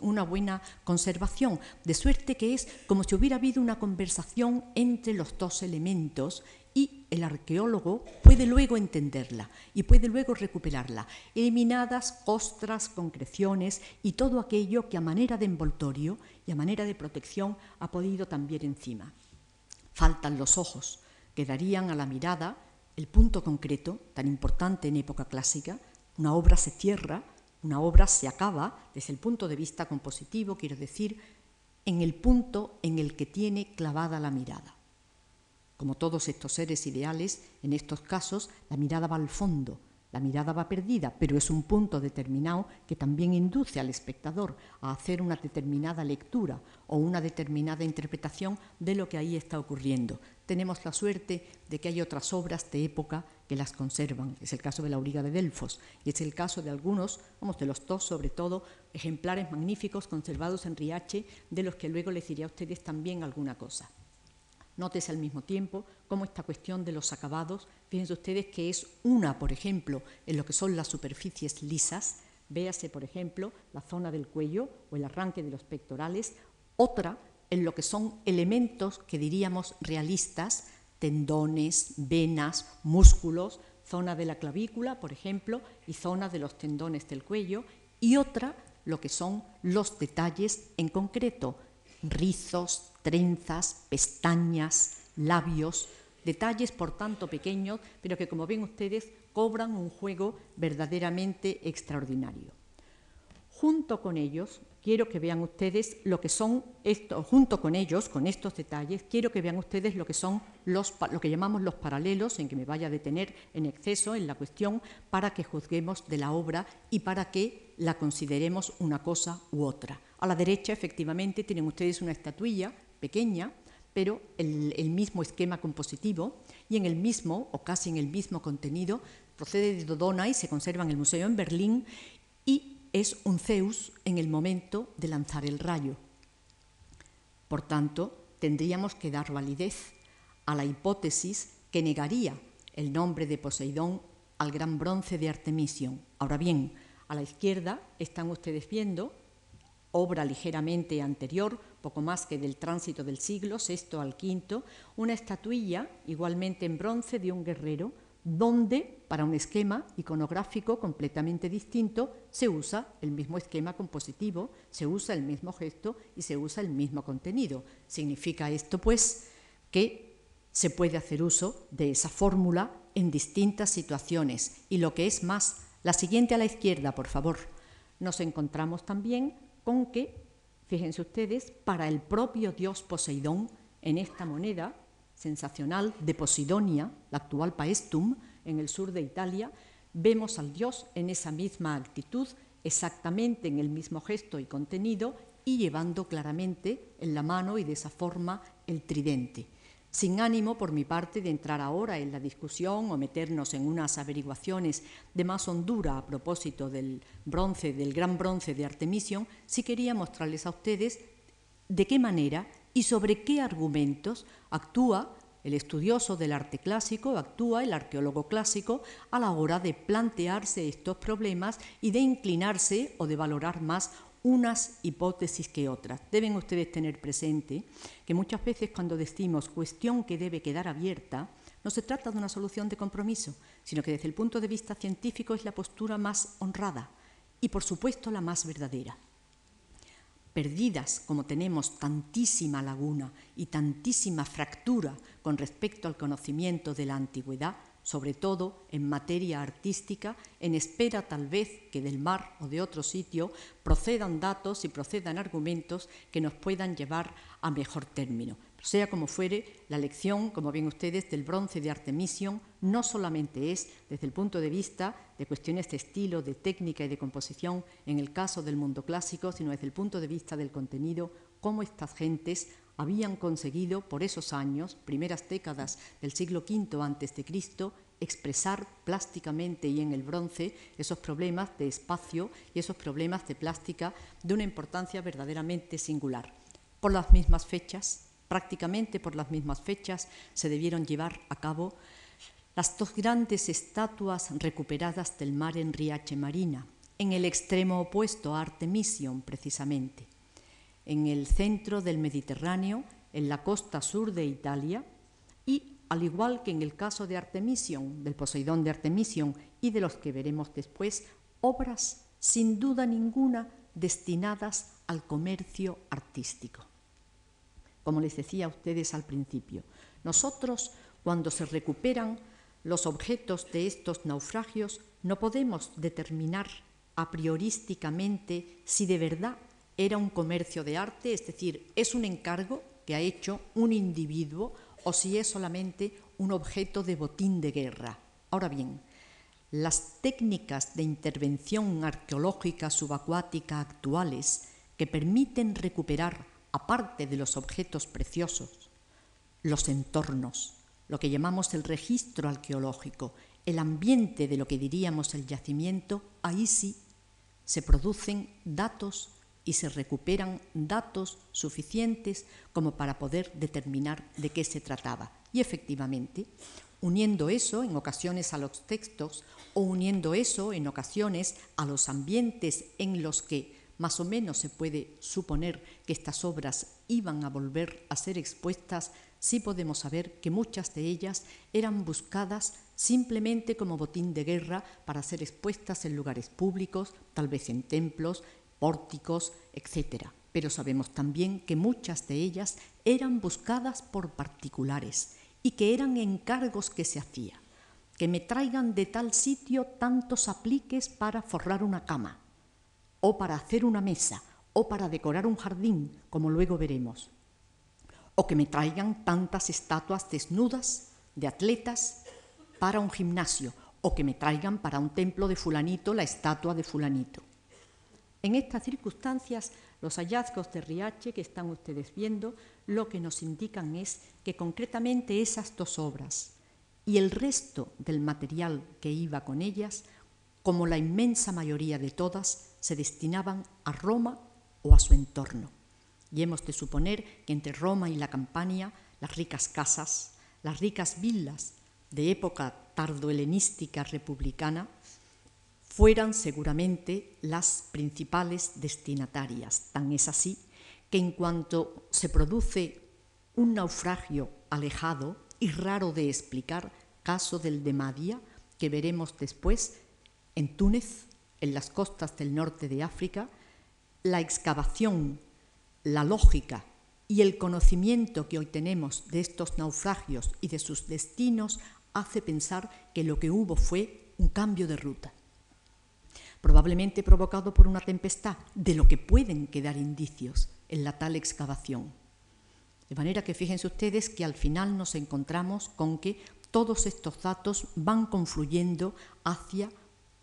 una buena conservación, de suerte que es como si hubiera habido una conversación entre los dos elementos y el arqueólogo puede luego entenderla y puede luego recuperarla, eliminadas costras, concreciones y todo aquello que a manera de envoltorio y a manera de protección ha podido también encima. Faltan los ojos, que darían a la mirada el punto concreto, tan importante en época clásica, una obra se cierra, una obra se acaba desde el punto de vista compositivo, quiero decir, en el punto en el que tiene clavada la mirada. Como todos estos seres ideales, en estos casos la mirada va al fondo, la mirada va perdida, pero es un punto determinado que también induce al espectador a hacer una determinada lectura o una determinada interpretación de lo que ahí está ocurriendo. Tenemos la suerte de que hay otras obras de época que las conservan. Es el caso de la auriga de Delfos y es el caso de algunos, vamos, de los dos sobre todo, ejemplares magníficos conservados en Riache, de los que luego les diré a ustedes también alguna cosa. Nótese al mismo tiempo cómo esta cuestión de los acabados, fíjense ustedes que es una, por ejemplo, en lo que son las superficies lisas, véase, por ejemplo, la zona del cuello o el arranque de los pectorales, otra en lo que son elementos que diríamos realistas, tendones, venas, músculos, zona de la clavícula, por ejemplo, y zona de los tendones del cuello, y otra lo que son los detalles en concreto, rizos, trenzas, pestañas, labios, detalles por tanto pequeños, pero que como ven ustedes cobran un juego verdaderamente extraordinario. Junto con ellos, quiero que vean ustedes lo que son estos, junto con ellos, con estos detalles, quiero que vean ustedes lo que son los, lo que llamamos los paralelos, en que me vaya a detener en exceso en la cuestión, para que juzguemos de la obra y para que la consideremos una cosa u otra. A la derecha, efectivamente, tienen ustedes una estatuilla pequeña, pero el, mismo esquema compositivo y en el mismo, o casi en el mismo contenido, procede de Dodona y se conserva en el museo en Berlín y es un Zeus en el momento de lanzar el rayo. Por tanto, tendríamos que dar validez a la hipótesis que negaría el nombre de Poseidón al gran bronce de Artemision. Ahora bien, a la izquierda están ustedes viendo obra ligeramente anterior, poco más que del tránsito del siglo VI al V, una estatuilla igualmente en bronce de un guerrero donde para un esquema iconográfico completamente distinto se usa el mismo esquema compositivo, se usa el mismo gesto y se usa el mismo contenido. Significa esto, pues, que se puede hacer uso de esa fórmula en distintas situaciones. Y lo que es más, la siguiente a la izquierda, por favor, nos encontramos también con que, fíjense ustedes, para el propio dios Poseidón, en esta moneda, sensacional de Posidonia, la actual Paestum, en el sur de Italia, vemos al dios en esa misma actitud, exactamente en el mismo gesto y contenido, y llevando claramente en la mano y de esa forma el tridente. Sin ánimo, por mi parte, de entrar ahora en la discusión o meternos en unas averiguaciones de más hondura a propósito del bronce, del gran bronce de Artemision, sí quería mostrarles a ustedes de qué manera y sobre qué argumentos actúa el estudioso del arte clásico, actúa el arqueólogo clásico a la hora de plantearse estos problemas y de inclinarse o de valorar más unas hipótesis que otras. Deben ustedes tener presente que muchas veces cuando decimos cuestión que debe quedar abierta, no se trata de una solución de compromiso, sino que desde el punto de vista científico es la postura más honrada y por supuesto la más verdadera. Perdidas como tenemos tantísima laguna y tantísima fractura con respecto al conocimiento de la antigüedad, sobre todo en materia artística, en espera tal vez que del mar o de otro sitio procedan datos y procedan argumentos que nos puedan llevar a mejor término. Sea como fuere, la lección, como ven ustedes, del bronce de Artemision no solamente es desde el punto de vista de cuestiones de estilo, de técnica y de composición en el caso del mundo clásico, sino desde el punto de vista del contenido, cómo estas gentes habían conseguido por esos años, primeras décadas del siglo V antes de Cristo, expresar plásticamente y en el bronce esos problemas de espacio y esos problemas de plástica de una importancia verdaderamente singular. Por las mismas fechas, prácticamente por las mismas fechas, se debieron llevar a cabo las dos grandes estatuas recuperadas del mar en Riache Marina, en el extremo opuesto a Artemision precisamente en el centro del Mediterráneo, en la costa sur de Italia, y al igual que en el caso de Artemision, del Poseidón de Artemision y de los que veremos después, obras sin duda ninguna destinadas al comercio artístico. Como les decía a ustedes al principio, nosotros cuando se recuperan los objetos de estos naufragios no podemos determinar a priorísticamente si de verdad era un comercio de arte, es decir, es un encargo que ha hecho un individuo o si es solamente un objeto de botín de guerra. Ahora bien, las técnicas de intervención arqueológica subacuática actuales que permiten recuperar, aparte de los objetos preciosos, los entornos, lo que llamamos el registro arqueológico, el ambiente de lo que diríamos el yacimiento, ahí sí se producen datos y se recuperan datos suficientes como para poder determinar de qué se trataba. Y efectivamente, uniendo eso en ocasiones a los textos o uniendo eso en ocasiones a los ambientes en los que más o menos se puede suponer que estas obras iban a volver a ser expuestas, sí podemos saber que muchas de ellas eran buscadas simplemente como botín de guerra para ser expuestas en lugares públicos, tal vez en templos, pórticos, etc. Pero sabemos también que muchas de ellas eran buscadas por particulares y que eran encargos que se hacía. Que me traigan de tal sitio tantos apliques para forrar una cama, o para hacer una mesa, o para decorar un jardín, como luego veremos. O que me traigan tantas estatuas desnudas de atletas para un gimnasio, o que me traigan para un templo de fulanito la estatua de fulanito. En estas circunstancias, los hallazgos de Riache que están ustedes viendo lo que nos indican es que concretamente esas dos obras y el resto del material que iba con ellas, como la inmensa mayoría de todas, se destinaban a Roma o a su entorno. Y hemos de suponer que entre Roma y la Campania, las ricas casas, las ricas villas de época tardo-helenística republicana, fueran seguramente las principales destinatarias. Tan es así que en cuanto se produce un naufragio alejado y raro de explicar, caso del de Madia, que veremos después en Túnez, en las costas del norte de África, la excavación, la lógica y el conocimiento que hoy tenemos de estos naufragios y de sus destinos hace pensar que lo que hubo fue un cambio de ruta probablemente provocado por una tempestad, de lo que pueden quedar indicios en la tal excavación. De manera que fíjense ustedes que al final nos encontramos con que todos estos datos van confluyendo hacia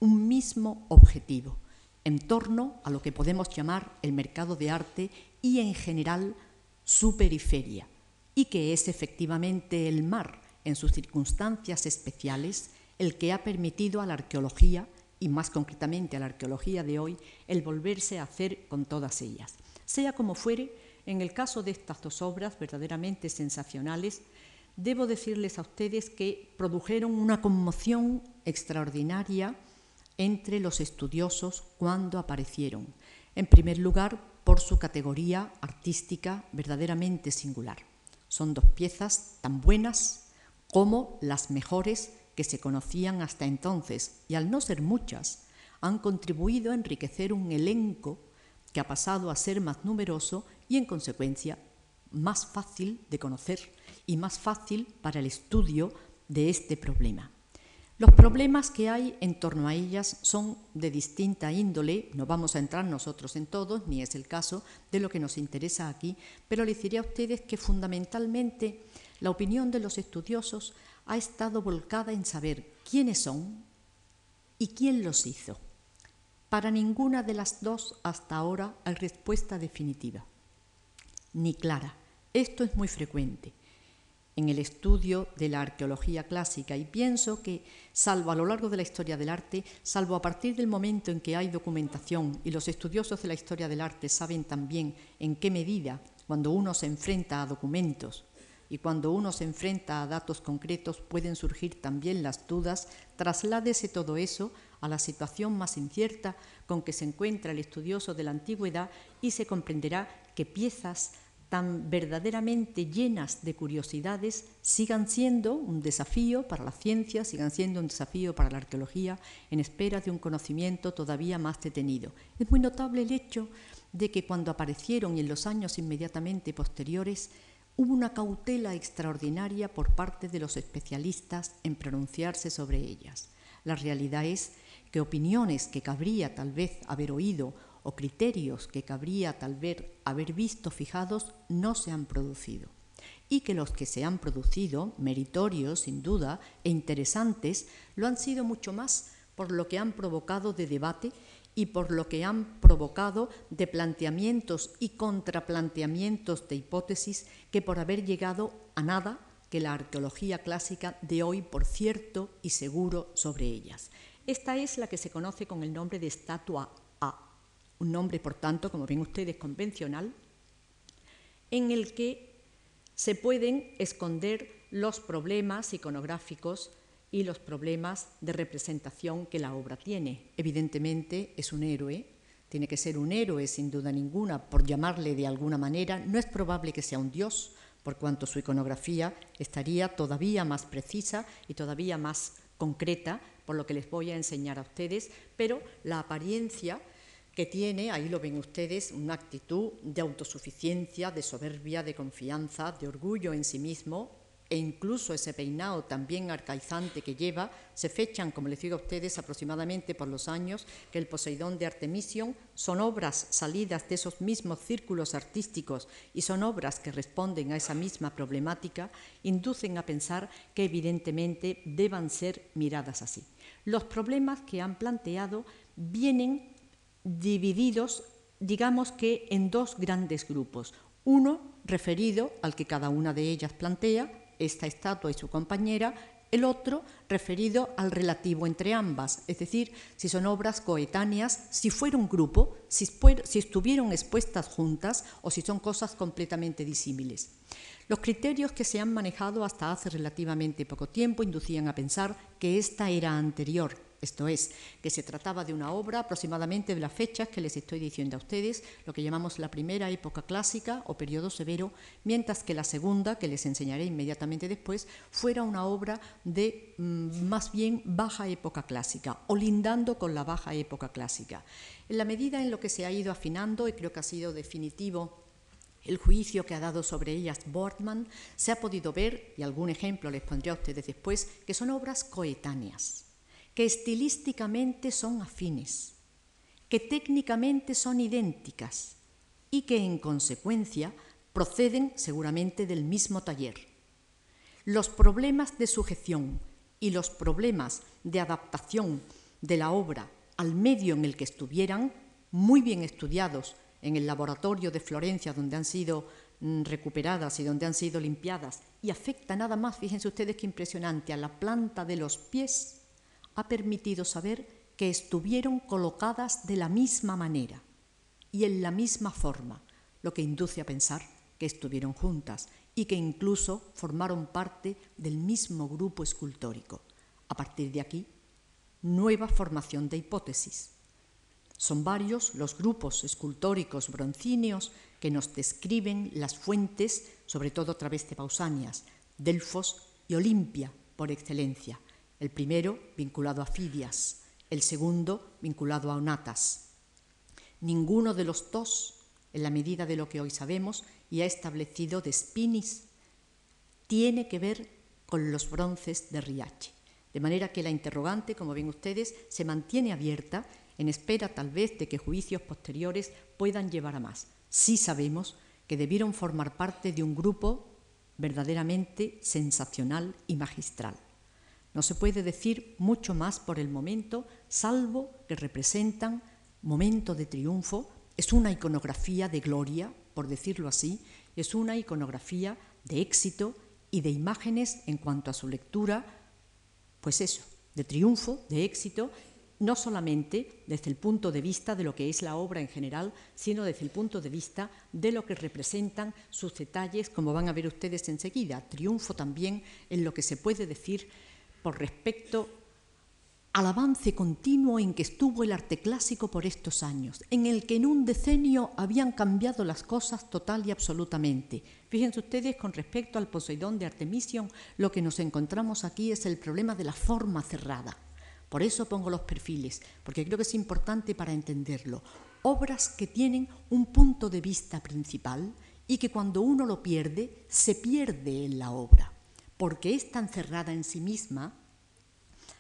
un mismo objetivo, en torno a lo que podemos llamar el mercado de arte y en general su periferia, y que es efectivamente el mar, en sus circunstancias especiales, el que ha permitido a la arqueología y más concretamente a la arqueología de hoy, el volverse a hacer con todas ellas. Sea como fuere, en el caso de estas dos obras verdaderamente sensacionales, debo decirles a ustedes que produjeron una conmoción extraordinaria entre los estudiosos cuando aparecieron. En primer lugar, por su categoría artística verdaderamente singular. Son dos piezas tan buenas como las mejores que se conocían hasta entonces y al no ser muchas, han contribuido a enriquecer un elenco que ha pasado a ser más numeroso y en consecuencia más fácil de conocer y más fácil para el estudio de este problema. Los problemas que hay en torno a ellas son de distinta índole, no vamos a entrar nosotros en todos, ni es el caso de lo que nos interesa aquí, pero les diré a ustedes que fundamentalmente la opinión de los estudiosos ha estado volcada en saber quiénes son y quién los hizo. Para ninguna de las dos hasta ahora hay respuesta definitiva, ni clara. Esto es muy frecuente en el estudio de la arqueología clásica. Y pienso que, salvo a lo largo de la historia del arte, salvo a partir del momento en que hay documentación y los estudiosos de la historia del arte saben también en qué medida, cuando uno se enfrenta a documentos y cuando uno se enfrenta a datos concretos, pueden surgir también las dudas, trasládese todo eso a la situación más incierta con que se encuentra el estudioso de la antigüedad y se comprenderá que piezas tan verdaderamente llenas de curiosidades sigan siendo un desafío para la ciencia, sigan siendo un desafío para la arqueología, en espera de un conocimiento todavía más detenido. Es muy notable el hecho de que cuando aparecieron y en los años inmediatamente posteriores, hubo una cautela extraordinaria por parte de los especialistas en pronunciarse sobre ellas. La realidad es que opiniones que cabría tal vez haber oído o criterios que cabría tal vez haber visto fijados no se han producido y que los que se han producido, meritorios sin duda e interesantes, lo han sido mucho más por lo que han provocado de debate y por lo que han provocado de planteamientos y contraplanteamientos de hipótesis que por haber llegado a nada que la arqueología clásica de hoy por cierto y seguro sobre ellas. Esta es la que se conoce con el nombre de estatua un nombre, por tanto, como ven ustedes, convencional, en el que se pueden esconder los problemas iconográficos y los problemas de representación que la obra tiene. Evidentemente es un héroe, tiene que ser un héroe sin duda ninguna, por llamarle de alguna manera, no es probable que sea un dios, por cuanto su iconografía estaría todavía más precisa y todavía más concreta, por lo que les voy a enseñar a ustedes, pero la apariencia que tiene, ahí lo ven ustedes, una actitud de autosuficiencia, de soberbia, de confianza, de orgullo en sí mismo, e incluso ese peinado también arcaizante que lleva, se fechan, como les digo a ustedes, aproximadamente por los años que el Poseidón de Artemision son obras salidas de esos mismos círculos artísticos y son obras que responden a esa misma problemática, inducen a pensar que evidentemente deban ser miradas así. Los problemas que han planteado vienen divididos, digamos que en dos grandes grupos. Uno referido al que cada una de ellas plantea, esta estatua y su compañera, el otro referido al relativo entre ambas, es decir, si son obras coetáneas, si fuera un grupo, si, si estuvieron expuestas juntas o si son cosas completamente disímiles. Los criterios que se han manejado hasta hace relativamente poco tiempo inducían a pensar que esta era anterior esto es, que se trataba de una obra aproximadamente de las fechas que les estoy diciendo a ustedes, lo que llamamos la primera época clásica o periodo severo, mientras que la segunda, que les enseñaré inmediatamente después, fuera una obra de mm, más bien baja época clásica o lindando con la baja época clásica. En la medida en lo que se ha ido afinando, y creo que ha sido definitivo el juicio que ha dado sobre ellas Bortman, se ha podido ver, y algún ejemplo les pondré a ustedes después, que son obras coetáneas que estilísticamente son afines, que técnicamente son idénticas y que en consecuencia proceden seguramente del mismo taller. Los problemas de sujeción y los problemas de adaptación de la obra al medio en el que estuvieran, muy bien estudiados en el laboratorio de Florencia donde han sido mm, recuperadas y donde han sido limpiadas, y afecta nada más, fíjense ustedes qué impresionante, a la planta de los pies, ha permitido saber que estuvieron colocadas de la misma manera y en la misma forma, lo que induce a pensar que estuvieron juntas y que incluso formaron parte del mismo grupo escultórico. A partir de aquí, nueva formación de hipótesis. Son varios los grupos escultóricos broncíneos que nos describen las fuentes, sobre todo a través de Pausanias, Delfos y Olimpia, por excelencia. El primero vinculado a Fidias, el segundo vinculado a Onatas. Ninguno de los dos, en la medida de lo que hoy sabemos y ha establecido de Spinis, tiene que ver con los bronces de Riache. De manera que la interrogante, como ven ustedes, se mantiene abierta en espera tal vez de que juicios posteriores puedan llevar a más. Sí sabemos que debieron formar parte de un grupo verdaderamente sensacional y magistral. No se puede decir mucho más por el momento, salvo que representan momento de triunfo, es una iconografía de gloria, por decirlo así, es una iconografía de éxito y de imágenes en cuanto a su lectura, pues eso, de triunfo, de éxito no solamente desde el punto de vista de lo que es la obra en general, sino desde el punto de vista de lo que representan sus detalles, como van a ver ustedes enseguida. Triunfo también en lo que se puede decir por respecto al avance continuo en que estuvo el arte clásico por estos años, en el que en un decenio habían cambiado las cosas total y absolutamente. Fíjense ustedes, con respecto al Poseidón de Artemisión, lo que nos encontramos aquí es el problema de la forma cerrada. Por eso pongo los perfiles, porque creo que es importante para entenderlo. Obras que tienen un punto de vista principal y que cuando uno lo pierde, se pierde en la obra, porque es tan cerrada en sí misma,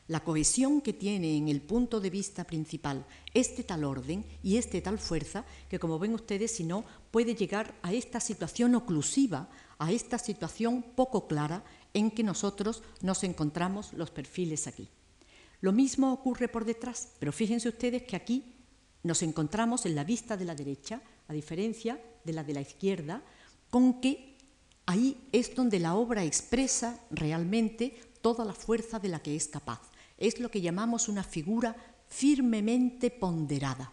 la cohesión que tiene en el punto de vista principal este tal orden y este tal fuerza, que como ven ustedes, si no, puede llegar a esta situación oclusiva, a esta situación poco clara en que nosotros nos encontramos los perfiles aquí. Lo mismo ocurre por detrás, pero fíjense ustedes que aquí nos encontramos en la vista de la derecha, a diferencia de la de la izquierda, con que ahí es donde la obra expresa realmente toda la fuerza de la que es capaz. Es lo que llamamos una figura firmemente ponderada.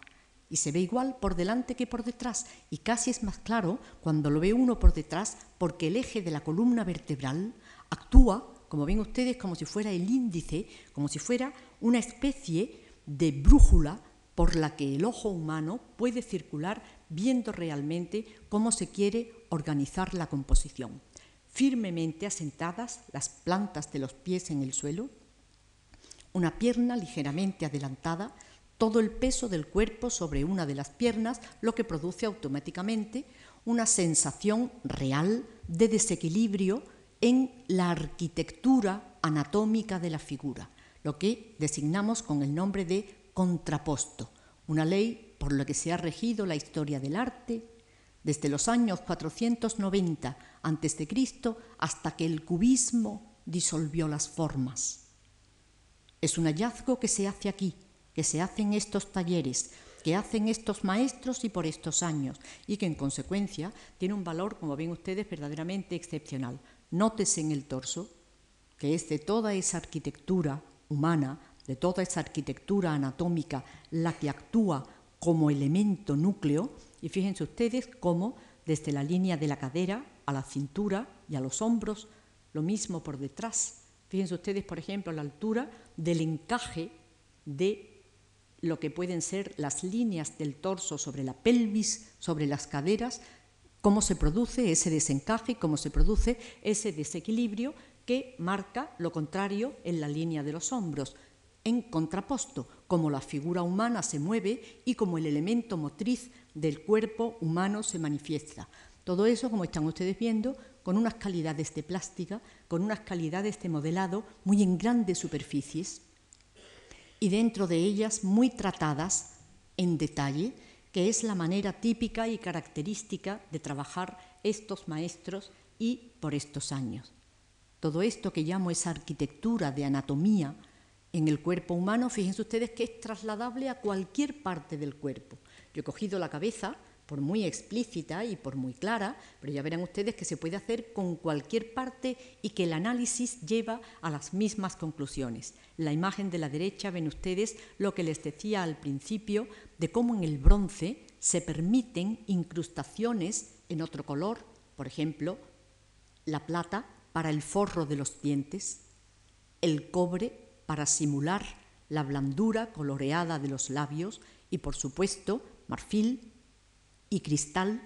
Y se ve igual por delante que por detrás. Y casi es más claro cuando lo ve uno por detrás porque el eje de la columna vertebral actúa como ven ustedes, como si fuera el índice, como si fuera una especie de brújula por la que el ojo humano puede circular viendo realmente cómo se quiere organizar la composición. Firmemente asentadas las plantas de los pies en el suelo, una pierna ligeramente adelantada, todo el peso del cuerpo sobre una de las piernas, lo que produce automáticamente una sensación real de desequilibrio en la arquitectura anatómica de la figura, lo que designamos con el nombre de contraposto, una ley por la que se ha regido la historia del arte desde los años 490 a.C. hasta que el cubismo disolvió las formas. Es un hallazgo que se hace aquí, que se hace en estos talleres, que hacen estos maestros y por estos años, y que en consecuencia tiene un valor, como ven ustedes, verdaderamente excepcional. Nótese en el torso que es de toda esa arquitectura humana, de toda esa arquitectura anatómica, la que actúa como elemento núcleo, y fíjense ustedes cómo desde la línea de la cadera a la cintura y a los hombros, lo mismo por detrás. Fíjense ustedes, por ejemplo, la altura del encaje de lo que pueden ser las líneas del torso sobre la pelvis, sobre las caderas, cómo se produce ese desencaje, cómo se produce ese desequilibrio que marca lo contrario en la línea de los hombros, en contraposto, cómo la figura humana se mueve y cómo el elemento motriz del cuerpo humano se manifiesta. Todo eso, como están ustedes viendo, con unas calidades de plástica, con unas calidades de modelado muy en grandes superficies y dentro de ellas muy tratadas en detalle, que es la manera típica y característica de trabajar estos maestros y por estos años. Todo esto que llamo esa arquitectura de anatomía en el cuerpo humano, fíjense ustedes que es trasladable a cualquier parte del cuerpo. Yo he cogido la cabeza, por muy explícita y por muy clara, pero ya verán ustedes que se puede hacer con cualquier parte y que el análisis lleva a las mismas conclusiones. la imagen de la derecha ven ustedes lo que les decía al principio de cómo en el bronce se permiten incrustaciones en otro color, por ejemplo, la plata para el forro de los dientes, el cobre para simular la blandura coloreada de los labios y por supuesto marfil y cristal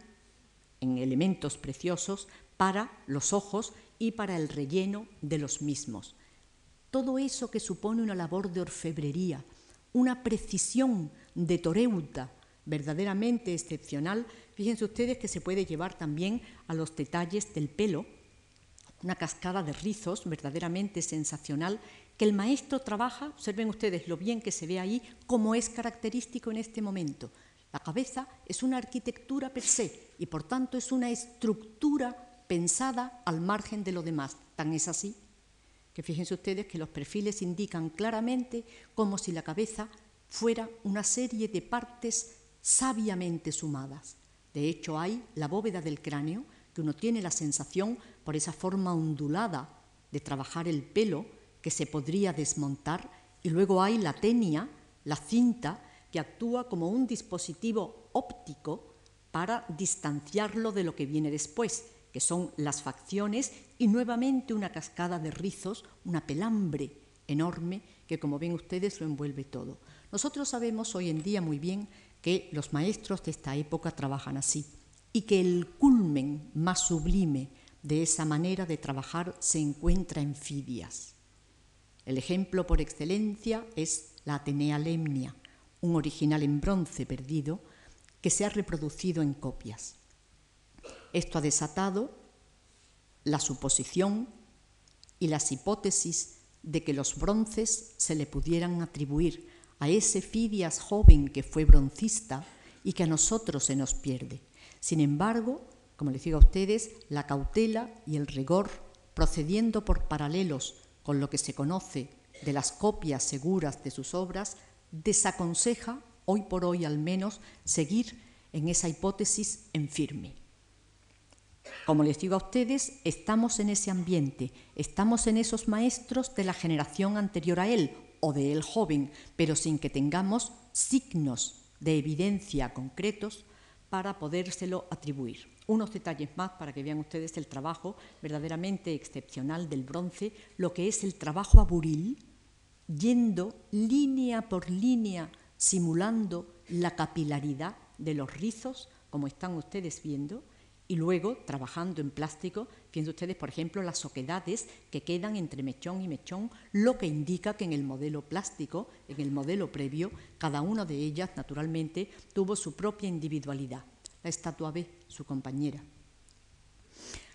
en elementos preciosos para los ojos y para el relleno de los mismos. Todo eso que supone una labor de orfebrería, una precisión de toreuta verdaderamente excepcional, fíjense ustedes que se puede llevar también a los detalles del pelo, una cascada de rizos verdaderamente sensacional que el maestro trabaja, observen ustedes lo bien que se ve ahí, como es característico en este momento. La cabeza es una arquitectura per se y por tanto es una estructura pensada al margen de lo demás. Tan es así que fíjense ustedes que los perfiles indican claramente como si la cabeza fuera una serie de partes sabiamente sumadas. De hecho, hay la bóveda del cráneo, que uno tiene la sensación, por esa forma ondulada de trabajar el pelo, que se podría desmontar, y luego hay la tenia, la cinta, que actúa como un dispositivo óptico para distanciarlo de lo que viene después, que son las facciones, y nuevamente una cascada de rizos, una pelambre enorme que, como ven ustedes, lo envuelve todo. Nosotros sabemos hoy en día muy bien que los maestros de esta época trabajan así y que el culmen más sublime de esa manera de trabajar se encuentra en Fidias. El ejemplo por excelencia es la Atenea Lemnia, un original en bronce perdido que se ha reproducido en copias. Esto ha desatado la suposición y las hipótesis de que los bronces se le pudieran atribuir a ese Fidias joven que fue broncista y que a nosotros se nos pierde. Sin embargo, como les digo a ustedes, la cautela y el rigor, procediendo por paralelos con lo que se conoce de las copias seguras de sus obras, desaconseja, hoy por hoy al menos, seguir en esa hipótesis en firme. Como les digo a ustedes, estamos en ese ambiente, estamos en esos maestros de la generación anterior a él o de él joven, pero sin que tengamos signos de evidencia concretos para podérselo atribuir. Unos detalles más para que vean ustedes el trabajo verdaderamente excepcional del bronce, lo que es el trabajo aburil, yendo línea por línea, simulando la capilaridad de los rizos, como están ustedes viendo, y luego, trabajando en plástico, fíjense ustedes, por ejemplo, las oquedades que quedan entre mechón y mechón, lo que indica que en el modelo plástico, en el modelo previo, cada una de ellas, naturalmente, tuvo su propia individualidad. La estatua B, su compañera.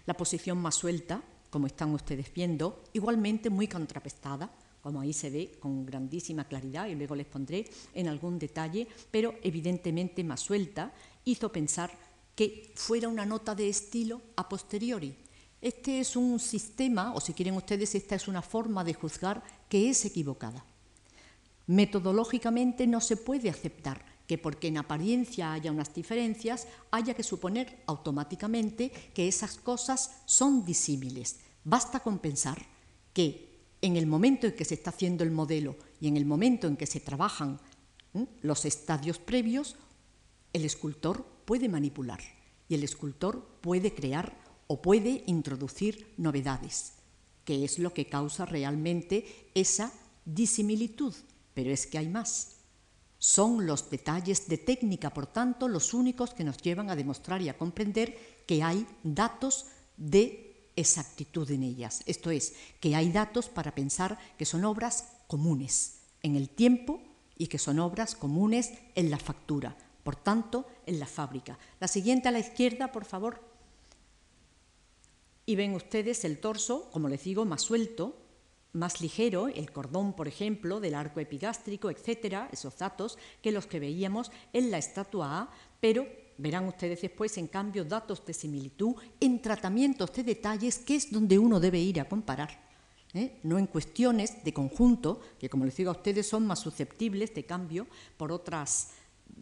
La posición más suelta, como están ustedes viendo, igualmente muy contrapestada, como ahí se ve con grandísima claridad, y luego les pondré en algún detalle, pero evidentemente más suelta, hizo pensar que fuera una nota de estilo a posteriori. Este es un sistema, o si quieren ustedes, esta es una forma de juzgar que es equivocada. Metodológicamente no se puede aceptar que porque en apariencia haya unas diferencias, haya que suponer automáticamente que esas cosas son disímiles. Basta con pensar que en el momento en que se está haciendo el modelo y en el momento en que se trabajan los estadios previos, el escultor puede manipular y el escultor puede crear o puede introducir novedades, que es lo que causa realmente esa disimilitud. Pero es que hay más. Son los detalles de técnica, por tanto, los únicos que nos llevan a demostrar y a comprender que hay datos de exactitud en ellas. Esto es, que hay datos para pensar que son obras comunes en el tiempo y que son obras comunes en la factura, por tanto, en la fábrica. La siguiente a la izquierda, por favor. Y ven ustedes el torso, como les digo, más suelto, más ligero, el cordón, por ejemplo, del arco epigástrico, etcétera, esos datos que los que veíamos en la estatua A, pero verán ustedes después, en cambio, datos de similitud en tratamientos de detalles, que es donde uno debe ir a comparar. ¿eh? no en cuestiones de conjunto, que como les digo a ustedes son más susceptibles de cambio por otras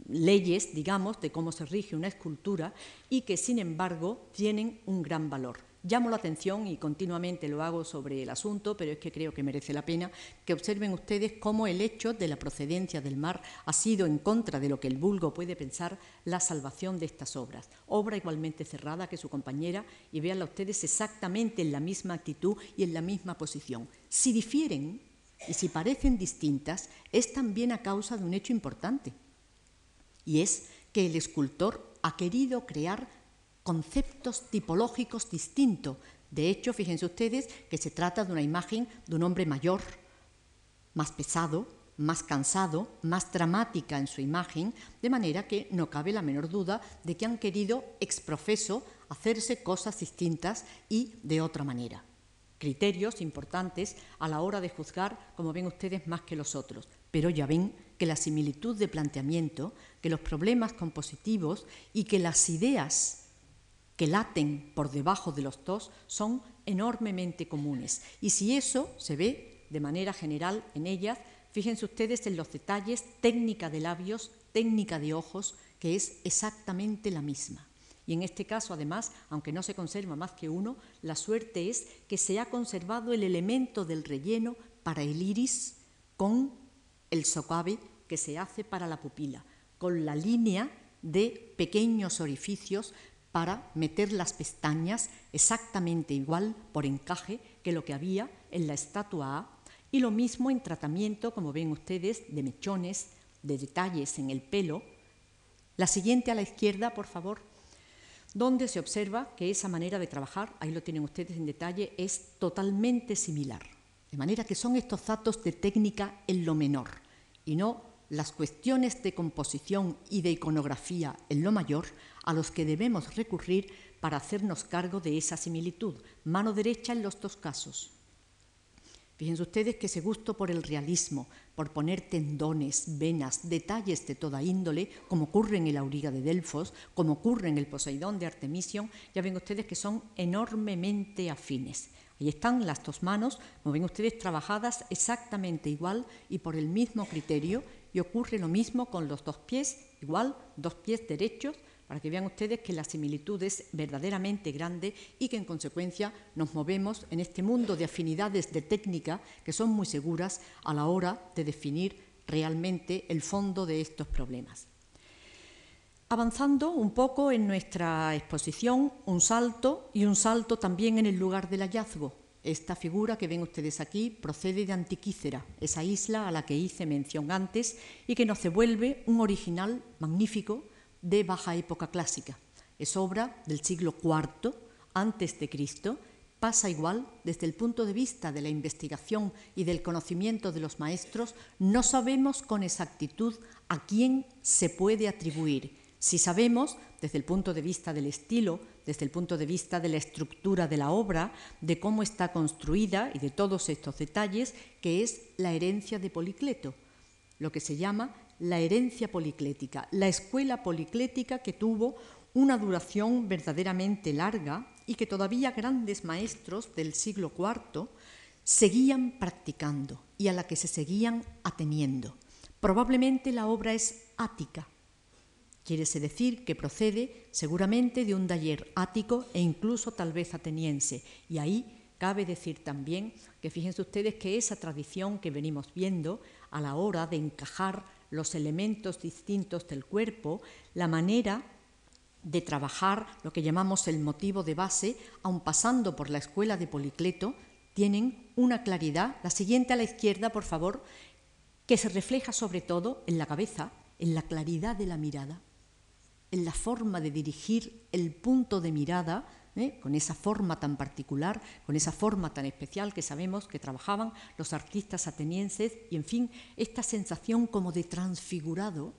leyes, digamos, de cómo se rige una escultura y que, sin embargo, tienen un gran valor. Llamo la atención y continuamente lo hago sobre el asunto, pero es que creo que merece la pena que observen ustedes cómo el hecho de la procedencia del mar ha sido en contra de lo que el vulgo puede pensar la salvación de estas obras. Obra igualmente cerrada que su compañera y véanla ustedes exactamente en la misma actitud y en la misma posición. Si difieren y si parecen distintas, es también a causa de un hecho importante y es que el escultor ha querido crear conceptos tipológicos distintos. De hecho, fíjense ustedes que se trata de una imagen de un hombre mayor, más pesado, más cansado, más dramática en su imagen, de manera que no cabe la menor duda de que han querido exprofeso hacerse cosas distintas y de otra manera. Criterios importantes a la hora de juzgar, como ven ustedes, más que los otros. Pero ya ven que la similitud de planteamiento, que los problemas compositivos y que las ideas que laten por debajo de los dos son enormemente comunes. Y si eso se ve de manera general en ellas, Fíjense ustedes en los detalles, técnica de labios, técnica de ojos, que es exactamente la misma. Y en este caso, además, aunque no se conserva más que uno, la suerte es que se ha conservado el elemento del relleno para el iris con el socave que se hace para la pupila, con la línea de pequeños orificios para meter las pestañas exactamente igual por encaje que lo que había en la estatua A y lo mismo en tratamiento, como ven ustedes, de mechones, de detalles en el pelo. La siguiente a la izquierda, por favor, donde se observa que esa manera de trabajar, ahí lo tienen ustedes en detalle, es totalmente similar. De manera que son estos datos de técnica en lo menor y no las cuestiones de composición y de iconografía en lo mayor a los que debemos recurrir para hacernos cargo de esa similitud. Mano derecha en los dos casos. Fíjense ustedes que ese gusto por el realismo, por poner tendones, venas, detalles de toda índole, como ocurre en el Auriga de Delfos, como ocurre en el Poseidón de Artemision, ya ven ustedes que son enormemente afines. Ahí están las dos manos, como ven ustedes, trabajadas exactamente igual y por el mismo criterio, y ocurre lo mismo con los dos pies, igual, dos pies derechos, para que vean ustedes que la similitud es verdaderamente grande y que en consecuencia nos movemos en este mundo de afinidades de técnica que son muy seguras a la hora de definir realmente el fondo de estos problemas. Avanzando un poco en nuestra exposición, un salto y un salto también en el lugar del hallazgo. Esta figura que ven ustedes aquí procede de Antiquícera, esa isla a la que hice mención antes y que nos devuelve un original magnífico de baja época clásica. Es obra del siglo IV antes de Cristo. Pasa igual desde el punto de vista de la investigación y del conocimiento de los maestros, no sabemos con exactitud a quién se puede atribuir. Si sabemos, desde el punto de vista del estilo, desde el punto de vista de la estructura de la obra, de cómo está construida y de todos estos detalles, que es la herencia de Policleto, lo que se llama la herencia policlética, la escuela policlética que tuvo una duración verdaderamente larga y que todavía grandes maestros del siglo IV seguían practicando y a la que se seguían ateniendo. Probablemente la obra es ática, quiere decir que procede seguramente de un taller ático e incluso tal vez ateniense, y ahí Cabe decir también que fíjense ustedes que esa tradición que venimos viendo a la hora de encajar los elementos distintos del cuerpo, la manera de trabajar lo que llamamos el motivo de base, aun pasando por la escuela de Policleto, tienen una claridad, la siguiente a la izquierda, por favor, que se refleja sobre todo en la cabeza, en la claridad de la mirada, en la forma de dirigir el punto de mirada ¿eh? con esa forma tan particular, con esa forma tan especial que sabemos que trabajaban los artistas atenienses y, en fin, esta sensación como de transfigurado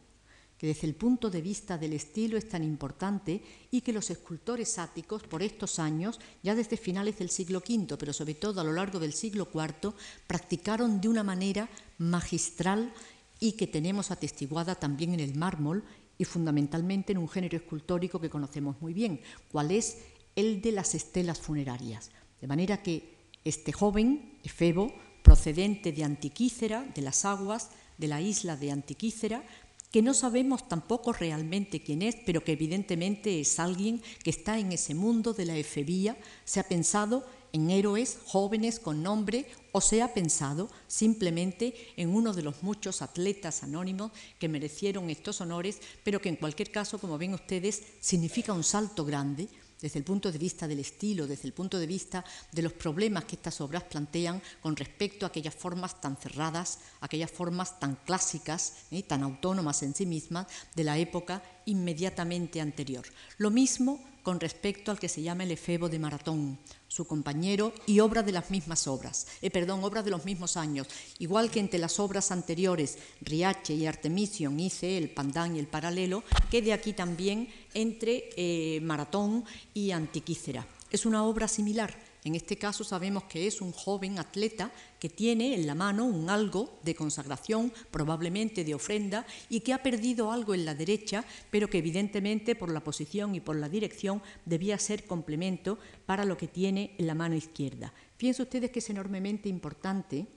que desde el punto de vista del estilo es tan importante y que los escultores áticos por estos años, ya desde finales del siglo V, pero sobre todo a lo largo del siglo IV, practicaron de una manera magistral y que tenemos atestiguada también en el mármol y fundamentalmente en un género escultórico que conocemos muy bien, cuál es el de las estelas funerarias. De manera que este joven, Efebo, procedente de Antiquícera, de las aguas de la isla de Antiquícera, que no sabemos tampoco realmente quién es, pero que evidentemente es alguien que está en ese mundo de la efebía, se ha pensado en héroes jóvenes con nombre o se ha pensado simplemente en uno de los muchos atletas anónimos que merecieron estos honores, pero que en cualquier caso, como ven ustedes, significa un salto grande desde el punto de vista del estilo, desde el punto de vista de los problemas que estas obras plantean con respecto a aquellas formas tan cerradas, aquellas formas tan clásicas, y ¿eh? tan autónomas en sí mismas de la época inmediatamente anterior. Lo mismo con respecto al que se llama el efebo de Maratón, su compañero y obra de las mismas obras, eh, perdón, obra de los mismos años, igual que entre las obras anteriores, Riache y Artemision, hice el Pandán y el Paralelo, quede aquí también entre eh, Maratón y Antiquícera. Es una obra similar, en este caso sabemos que es un joven atleta que tiene en la mano un algo de consagración, probablemente de ofrenda, y que ha perdido algo en la derecha, pero que evidentemente por la posición y por la dirección debía ser complemento para lo que tiene en la mano izquierda. Fíjense ustedes que es enormemente importante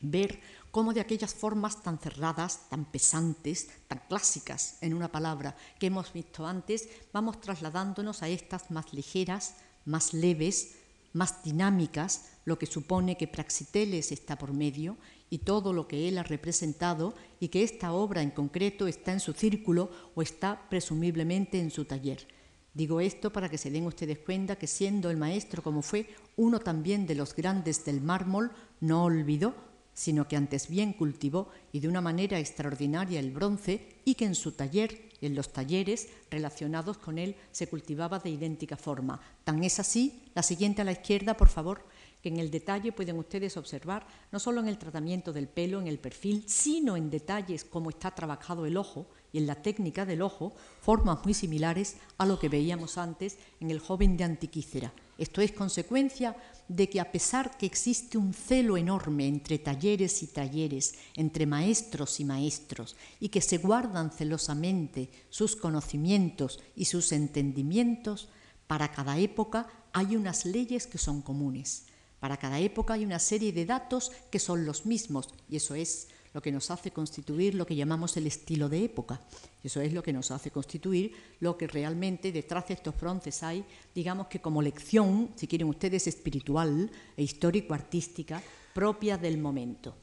ver cómo de aquellas formas tan cerradas, tan pesantes, tan clásicas, en una palabra, que hemos visto antes, vamos trasladándonos a estas más ligeras, más leves, más dinámicas, lo que supone que Praxiteles está por medio y todo lo que él ha representado y que esta obra en concreto está en su círculo o está presumiblemente en su taller. Digo esto para que se den ustedes cuenta que siendo el maestro como fue uno también de los grandes del mármol, no olvidó, sino que antes bien cultivó y de una manera extraordinaria el bronce y que en su taller en los talleres relacionados con él se cultivaba de idéntica forma. Tan es así, la siguiente a la izquierda, por favor, que en el detalle pueden ustedes observar, no solo en el tratamiento del pelo, en el perfil, sino en detalles cómo está trabajado el ojo y en la técnica del ojo, formas muy similares a lo que veíamos antes en el joven de Antiquícera. Esto es consecuencia de que a pesar que existe un celo enorme entre talleres y talleres, entre maestros y maestros, y que se guardan celosamente sus conocimientos y sus entendimientos, para cada época hay unas leyes que son comunes. Para cada época hay una serie de datos que son los mismos, y eso es lo que nos hace constituir lo que llamamos el estilo de época. Eso es lo que nos hace constituir lo que realmente detrás de estos bronces hay, digamos que como lección, si quieren ustedes, espiritual e histórico-artística propia del momento.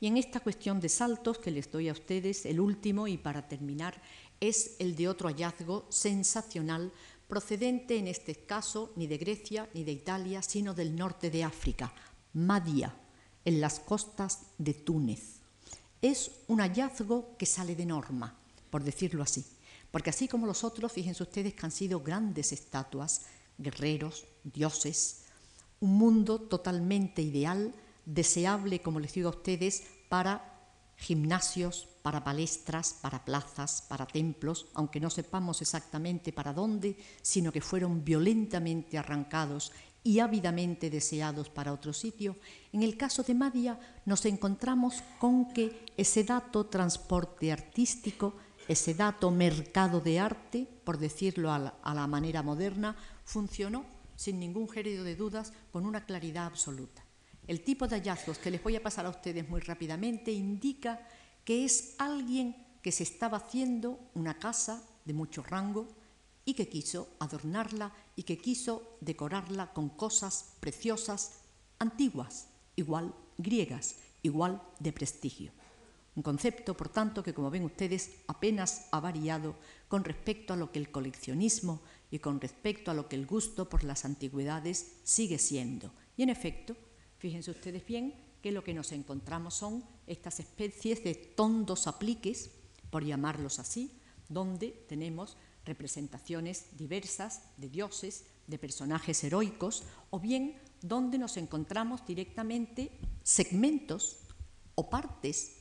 Y en esta cuestión de saltos que les doy a ustedes, el último y para terminar es el de otro hallazgo sensacional procedente en este caso ni de Grecia ni de Italia, sino del norte de África, Madia en las costas de Túnez. Es un hallazgo que sale de norma, por decirlo así, porque así como los otros, fíjense ustedes que han sido grandes estatuas, guerreros, dioses, un mundo totalmente ideal, deseable, como les digo a ustedes, para gimnasios, para palestras, para plazas, para templos, aunque no sepamos exactamente para dónde, sino que fueron violentamente arrancados y ávidamente deseados para otro sitio, en el caso de Madia nos encontramos con que ese dato transporte artístico, ese dato mercado de arte, por decirlo a la, manera moderna, funcionó sin ningún género de dudas con una claridad absoluta. El tipo de hallazgos que les voy a pasar a ustedes muy rápidamente indica que es alguien que se estaba haciendo una casa de mucho rango, y que quiso adornarla y que quiso decorarla con cosas preciosas, antiguas, igual griegas, igual de prestigio. Un concepto, por tanto, que como ven ustedes apenas ha variado con respecto a lo que el coleccionismo y con respecto a lo que el gusto por las antigüedades sigue siendo. Y en efecto, fíjense ustedes bien que lo que nos encontramos son estas especies de tondos apliques, por llamarlos así, donde tenemos representaciones diversas de dioses, de personajes heroicos, o bien donde nos encontramos directamente segmentos o partes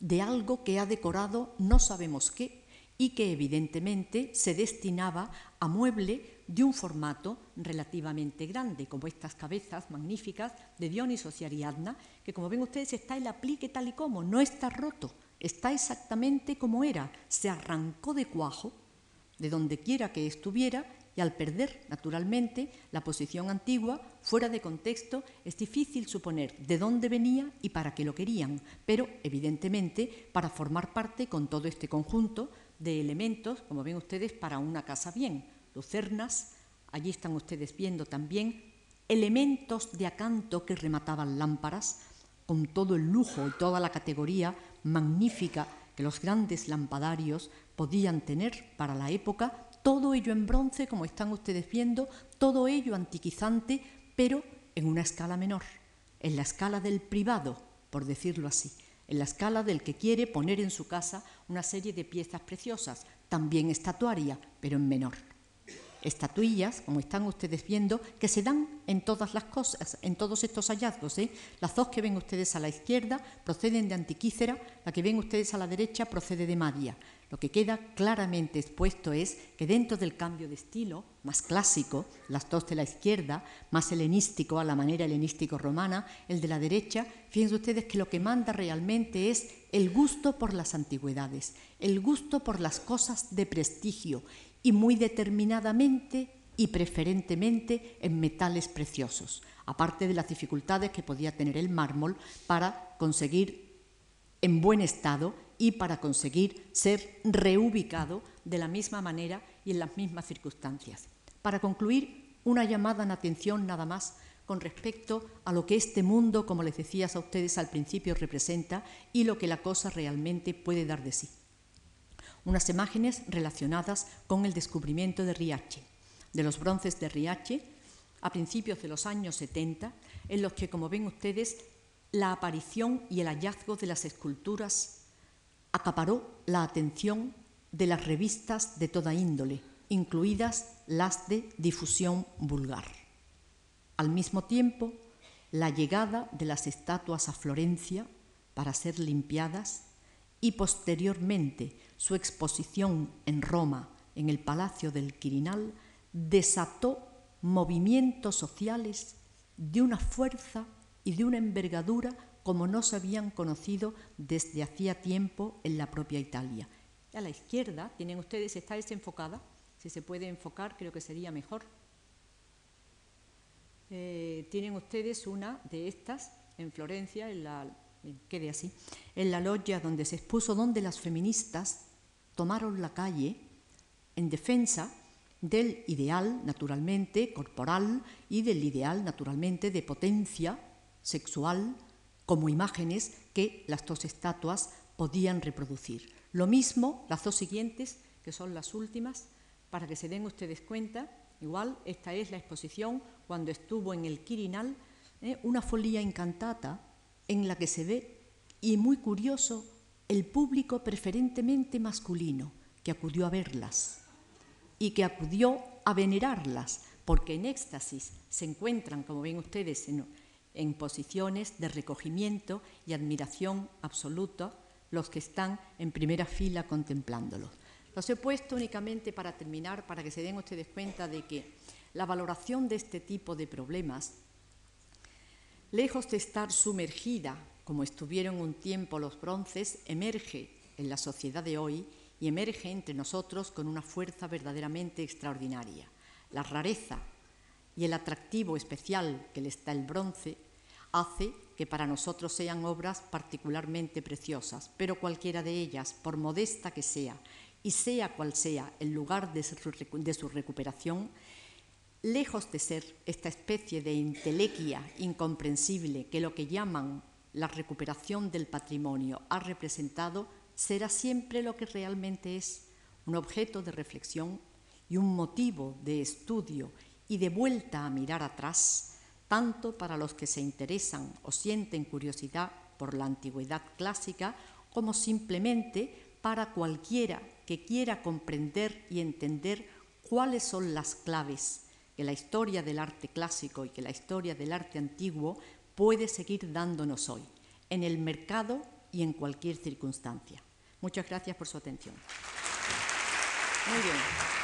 de algo que ha decorado no sabemos qué y que evidentemente se destinaba a mueble de un formato relativamente grande, como estas cabezas magníficas de Dionisos y Ariadna, que como ven ustedes está el aplique tal y como, no está roto, está exactamente como era, se arrancó de cuajo de donde quiera que estuviera y al perder, naturalmente, la posición antigua, fuera de contexto, es difícil suponer de dónde venía y para qué lo querían, pero evidentemente para formar parte con todo este conjunto de elementos, como ven ustedes, para una casa bien. Lucernas, allí están ustedes viendo también elementos de acanto que remataban lámparas, con todo el lujo y toda la categoría magnífica que los grandes lampadarios podían tener para la época todo ello en bronce, como están ustedes viendo, todo ello antiquizante, pero en una escala menor, en la escala del privado, por decirlo así, en la escala del que quiere poner en su casa una serie de piezas preciosas, también estatuaria, pero en menor estatuillas, como están ustedes viendo, que se dan en todas las cosas, en todos estos hallazgos. ¿eh? Las dos que ven ustedes a la izquierda proceden de Antiquícera, la que ven ustedes a la derecha procede de Madia. Lo que queda claramente expuesto es que dentro del cambio de estilo, más clásico, las dos de la izquierda, más helenístico a la manera helenístico-romana, el de la derecha, fíjense ustedes que lo que manda realmente es el gusto por las antigüedades, el gusto por las cosas de prestigio y muy determinadamente y preferentemente en metales preciosos, aparte de las dificultades que podía tener el mármol para conseguir en buen estado y para conseguir ser reubicado de la misma manera y en las mismas circunstancias. Para concluir, una llamada en atención nada más con respecto a lo que este mundo, como les decía a ustedes al principio, representa y lo que la cosa realmente puede dar de sí unas imágenes relacionadas con el descubrimiento de Riache, de los bronces de Riache, a principios de los años 70, en los que, como ven ustedes, la aparición y el hallazgo de las esculturas acaparó la atención de las revistas de toda índole, incluidas las de difusión vulgar. Al mismo tiempo, la llegada de las estatuas a Florencia para ser limpiadas y posteriormente su exposición en Roma, en el Palacio del Quirinal, desató movimientos sociales de una fuerza y de una envergadura como no se habían conocido desde hacía tiempo en la propia Italia. A la izquierda tienen ustedes, está desenfocada, si se puede enfocar creo que sería mejor. Eh, tienen ustedes una de estas en Florencia, en la, quede así, en la loggia donde se expuso, donde las feministas tomaron la calle en defensa del ideal, naturalmente, corporal y del ideal, naturalmente, de potencia sexual como imágenes que las dos estatuas podían reproducir. Lo mismo las dos siguientes, que son las últimas, para que se den ustedes cuenta, igual esta es la exposición cuando estuvo en el Quirinal, ¿eh? una folía encantata en la que se ve, y muy curioso, el público preferentemente masculino que acudió a verlas y que acudió a venerarlas, porque en éxtasis se encuentran, como ven ustedes, en, posiciones de recogimiento y admiración absoluta los que están en primera fila contemplándolos. Los he puesto únicamente para terminar, para que se den ustedes cuenta de que la valoración de este tipo de problemas, lejos de estar sumergida como estuvieron un tiempo los bronces, emerge en la sociedad de hoy y emerge entre nosotros con una fuerza verdaderamente extraordinaria. La rareza y el atractivo especial que le está el bronce hace que para nosotros sean obras particularmente preciosas, pero cualquiera de ellas, por modesta que sea, y sea cual sea el lugar de su, recuperación, lejos de ser esta especie de intelequia incomprensible que lo que llaman la recuperación del patrimonio ha representado será siempre lo que realmente es, un objeto de reflexión y un motivo de estudio y de vuelta a mirar atrás, tanto para los que se interesan o sienten curiosidad por la antigüedad clásica, como simplemente para cualquiera que quiera comprender y entender cuáles son las claves que la historia del arte clásico y que la historia del arte antiguo puede seguir dándonos hoy, en el mercado y en cualquier circunstancia. Muchas gracias por su atención. Muy bien.